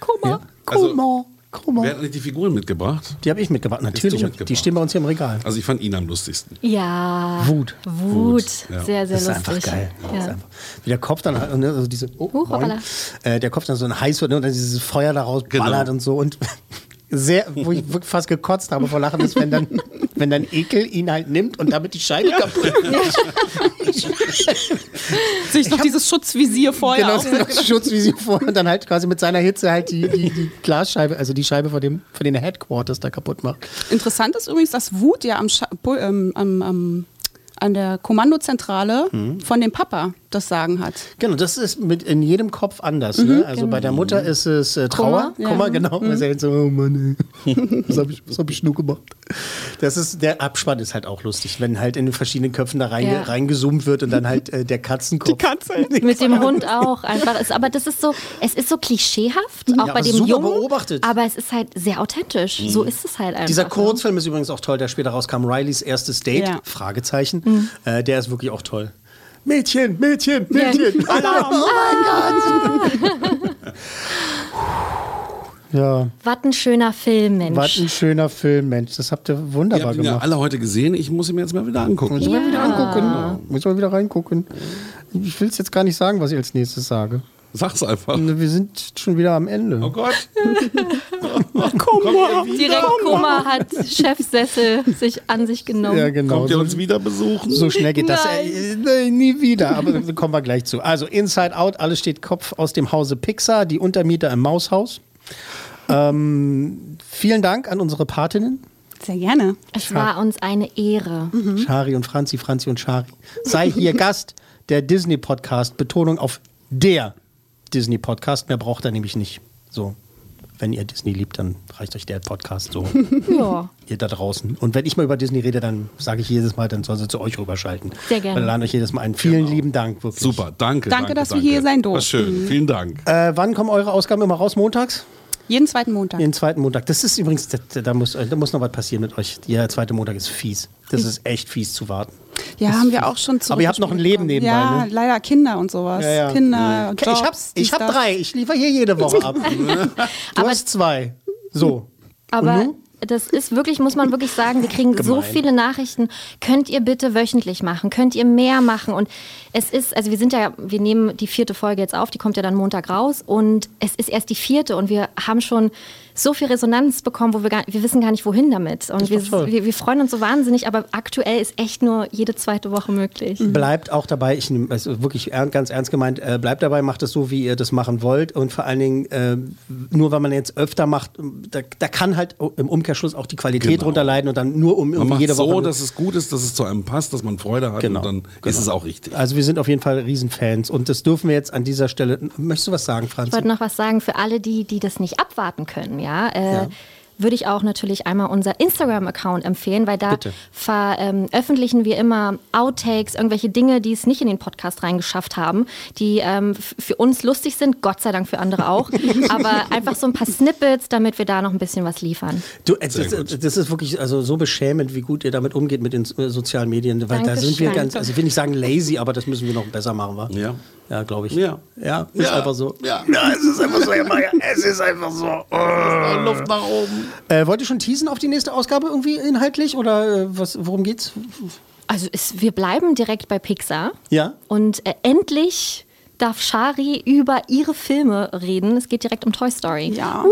D: Kummer.
C: Also,
B: Kummer, Kummer.
C: wer hat eigentlich die Figuren mitgebracht?
B: Die habe ich mitgebracht, natürlich.
C: mitgebracht?
B: Die stehen bei uns hier im Regal.
C: Also ich fand ihn am lustigsten.
D: Ja.
B: Wut.
D: Wut.
C: ja.
D: Sehr, sehr
B: Das ist
D: lustig.
B: einfach geil. Das ist
D: Ja.
B: einfach, wie der Kopf dann, halt, ne, also diese, oh,
D: Huch,
B: äh, der Kopf dann so ein heiß wird ne, und dann dieses Feuer daraus
C: Genau.
B: ballert und so und sehr, <laughs> wo ich wirklich fast gekotzt habe vor Lachen, ist, wenn dann, wenn dann Ekel ihn halt nimmt und damit die Scheibe kaputt
E: Sich noch dieses Schutzvisier vorher
B: Genau,
E: auf.
B: das Schutzvisier vor und dann halt quasi mit seiner Hitze halt die, die, die Glasscheibe, also die Scheibe von, dem, von den Headquarters da kaputt macht.
E: Interessant ist übrigens, dass Wut ja am, Scha ähm, am, am an der Kommandozentrale von dem Papa das Sagen hat.
B: Genau, das ist mit in jedem Kopf anders. ne? Also bei der Mutter ist es äh, Trauer,
E: Kummer, ja.
B: Kummer, genau. Mhm. so, oh Mann, ey. was habe ich, was hab ich nur gemacht? Das ist, der Abspann ist halt auch lustig, wenn halt in den verschiedenen Köpfen da reinge,
D: Ja.
B: reingezoomt wird und dann halt äh, der Katzenkopf.
E: Katze. <laughs>
D: Mit dem Hund auch einfach. Es, aber das ist so, es ist so klischeehaft, auch
B: Ja,
D: bei
B: aber
D: dem
B: super
D: Jungen.
B: beobachtet.
D: Aber es ist halt sehr authentisch. So ist es halt einfach.
B: Dieser
D: ne?
B: Kurzfilm ist übrigens auch toll, der später rauskam. Rileys erstes Date,
E: Ja.
B: Fragezeichen. Äh, der ist wirklich auch toll. Mädchen, Mädchen, Mädchen. <laughs>
E: Alarm.
B: Oh mein Gott. ja,
D: Was ein schöner Film, Mensch.
B: was ein schöner Film, Mensch. Das habt ihr
C: Ihr
B: wunderbar
C: habt ihn ja
B: gemacht.
C: alle heute gesehen. Ich muss ihn mir jetzt mal wieder angucken.
B: Müssen wir wieder angucken. Müssen wir wieder reingucken. Ich will es jetzt gar nicht sagen, was ich als nächstes sage.
C: Sag's einfach.
B: Wir sind schon wieder am Ende.
C: Oh Gott.
E: Kummer.
D: Direkt Kummer hat Chefsessel sich an sich genommen.
B: Ja, genau.
C: Kommt ihr uns wieder besuchen?
B: so schnell geht das äh, äh, nie wieder. Aber da kommen wir gleich zu. Also Inside Out, alles steht Kopf aus dem Hause Pixar, die Untermieter im Maushaus. Ähm, vielen Dank an unsere Patinnen.
E: Sehr gerne.
D: Es war uns eine Ehre.
B: Shari und Franzi, Franzi und Shari. Sei hier Gast der Disney-Podcast. Betonung auf der Disney-Podcast. Mehr braucht er nämlich nicht. So. Wenn ihr Disney liebt, dann reicht euch der Podcast so. <laughs>
D: Ja.
B: ihr da draußen. Und wenn ich mal über Disney rede, dann sage ich jedes Mal, dann soll sie zu euch rüberschalten.
D: Sehr gerne.
B: Wir laden euch jedes Mal ein. Vielen lieben Dank, wirklich.
C: Super, danke.
E: Danke, dass wir hier sein durften.
C: War schön, vielen Dank.
B: Äh, wann kommen eure Ausgaben immer raus? Montags?
E: Jeden zweiten Montag.
B: Den zweiten Montag. Das ist übrigens, da, da, muss, da muss noch was passieren mit euch. Der zweite Montag ist fies. Das ist echt fies zu warten.
E: Ja, haben wir auch schon zurück.
B: Aber ihr habt noch ein Leben nebenbei,
E: Ja,
B: ne?
E: leider Kinder und sowas.
B: Ja, ja.
E: Kinder,
B: Okay, ich hab,
E: Jobs,
B: ich hab drei. Ich liefere hier jede Woche <laughs> ab. du hast zwei. So.
D: Aber das ist wirklich, muss man wirklich sagen, wir kriegen <laughs> so
B: Gemein.
D: viele Nachrichten. Könnt ihr bitte wöchentlich machen? Könnt ihr mehr machen? Und es ist, also wir sind ja, wir nehmen die vierte Folge jetzt auf, die kommt ja dann Montag raus und es ist erst die vierte und wir haben schon so viel Resonanz bekommen, wo wir gar, wir wissen gar nicht wohin damit. Und wir, wir, wir freuen uns so wahnsinnig, aber aktuell ist echt nur jede zweite Woche möglich.
B: Bleibt auch dabei, ich nehme es ist wirklich ganz ernst gemeint, äh, bleibt dabei, macht es so, wie ihr das machen wollt. Und vor allen Dingen, äh, nur weil man jetzt öfter macht, da, da kann halt im Umkehrschluss auch die Qualität
C: Genau.
B: drunter leiden und dann nur um
C: Man macht
B: jede
C: so,
B: Woche.
C: dass es gut ist, dass es zu einem passt, dass man Freude hat
B: Genau,
C: und dann
B: genau.
C: ist es auch richtig.
B: also wir sind auf jeden Fall Riesenfans und das dürfen wir jetzt an dieser Stelle. Möchtest du was sagen, Franz?
D: Ich wollte noch was sagen für alle, die, die das nicht abwarten können, ja. Äh,
B: Ja.
D: Würde ich auch natürlich einmal unser Instagram-Account empfehlen, weil da
B: Bitte.
D: veröffentlichen wir immer Outtakes, irgendwelche Dinge, die es nicht in den Podcast reingeschafft haben, die ähm, für uns lustig sind, Gott sei Dank für andere auch. <laughs> aber einfach so ein paar Snippets, damit wir da noch ein bisschen was liefern.
B: Du, äh, das, das ist wirklich also so beschämend, wie gut ihr damit umgeht mit den äh, sozialen Medien. Weil da sind wir
D: Dankeschön.
B: ganz, also ich will nicht sagen lazy, aber das müssen wir noch besser machen, wa?
C: Ja.
B: Ja, glaube ich.
C: Ja.
B: Ja, ist
C: Ja.
B: einfach so.
C: Ja.
B: es ist einfach so, Herr. Es ist einfach so.
C: Luft nach oben.
B: Äh, wollt ihr schon teasen auf die nächste Ausgabe irgendwie inhaltlich oder äh, was, worum geht's?
D: Also es, wir bleiben direkt bei Pixar.
B: Ja?
D: Und äh, endlich darf Shari über ihre Filme reden. Es geht direkt um Toy Story.
E: Ja.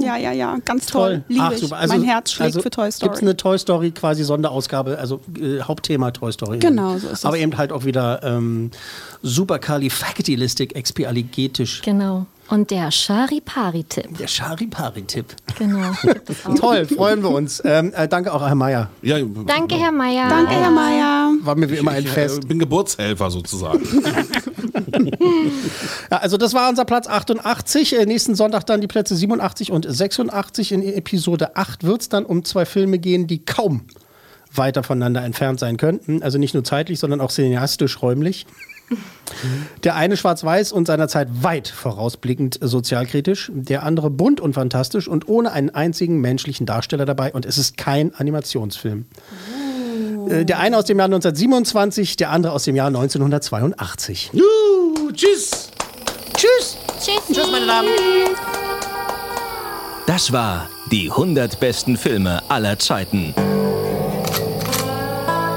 E: Ja, ja, ja, ganz toll. Liebe
B: Ach,
E: ich.
B: super. Also,
E: mein Herz schlägt
B: also
E: für Toy
B: Gibt
E: Story.
B: es eine Toy Story quasi Sonderausgabe, also äh, Hauptthema Toy Story.
E: Genau, so ist es.
B: Aber eben halt auch wieder ähm, supercalifragilistic expialigetisch.
D: Genau. Und der Shari-Pari-Tipp.
B: Der Charipari-Tipp.
D: Genau. <laughs> gibt.
B: Toll, freuen wir uns. Ähm, äh, danke auch, Herr Meier.
C: Ja,
D: Danke, Herr Meier.
E: Danke, Herr Meier.
B: War mir wie immer ein
C: Ich
B: Fest.
C: äh, bin Geburtshelfer sozusagen. <laughs> <laughs>
B: Ja, also das war unser Platz 88. Äh, nächsten Sonntag dann die Plätze 87 und 86. In Episode 8 wird es dann um zwei Filme gehen, die kaum weiter voneinander entfernt sein könnten. Also nicht nur zeitlich, sondern auch cineastisch räumlich. <laughs> Der eine schwarz-weiß und seiner Zeit weit vorausblickend sozialkritisch, der andere bunt und fantastisch und ohne einen einzigen menschlichen Darsteller dabei und es ist kein Animationsfilm. Äh, Der eine aus dem Jahr 1927, der andere aus dem Jahr 1982.
C: Juhu, tschüss.
B: Tschüss!
D: Tschüss.
B: Tschüss, meine Damen!
A: Das war die 100 besten Filme aller Zeiten.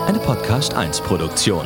A: Eine Podcast 1 Produktion.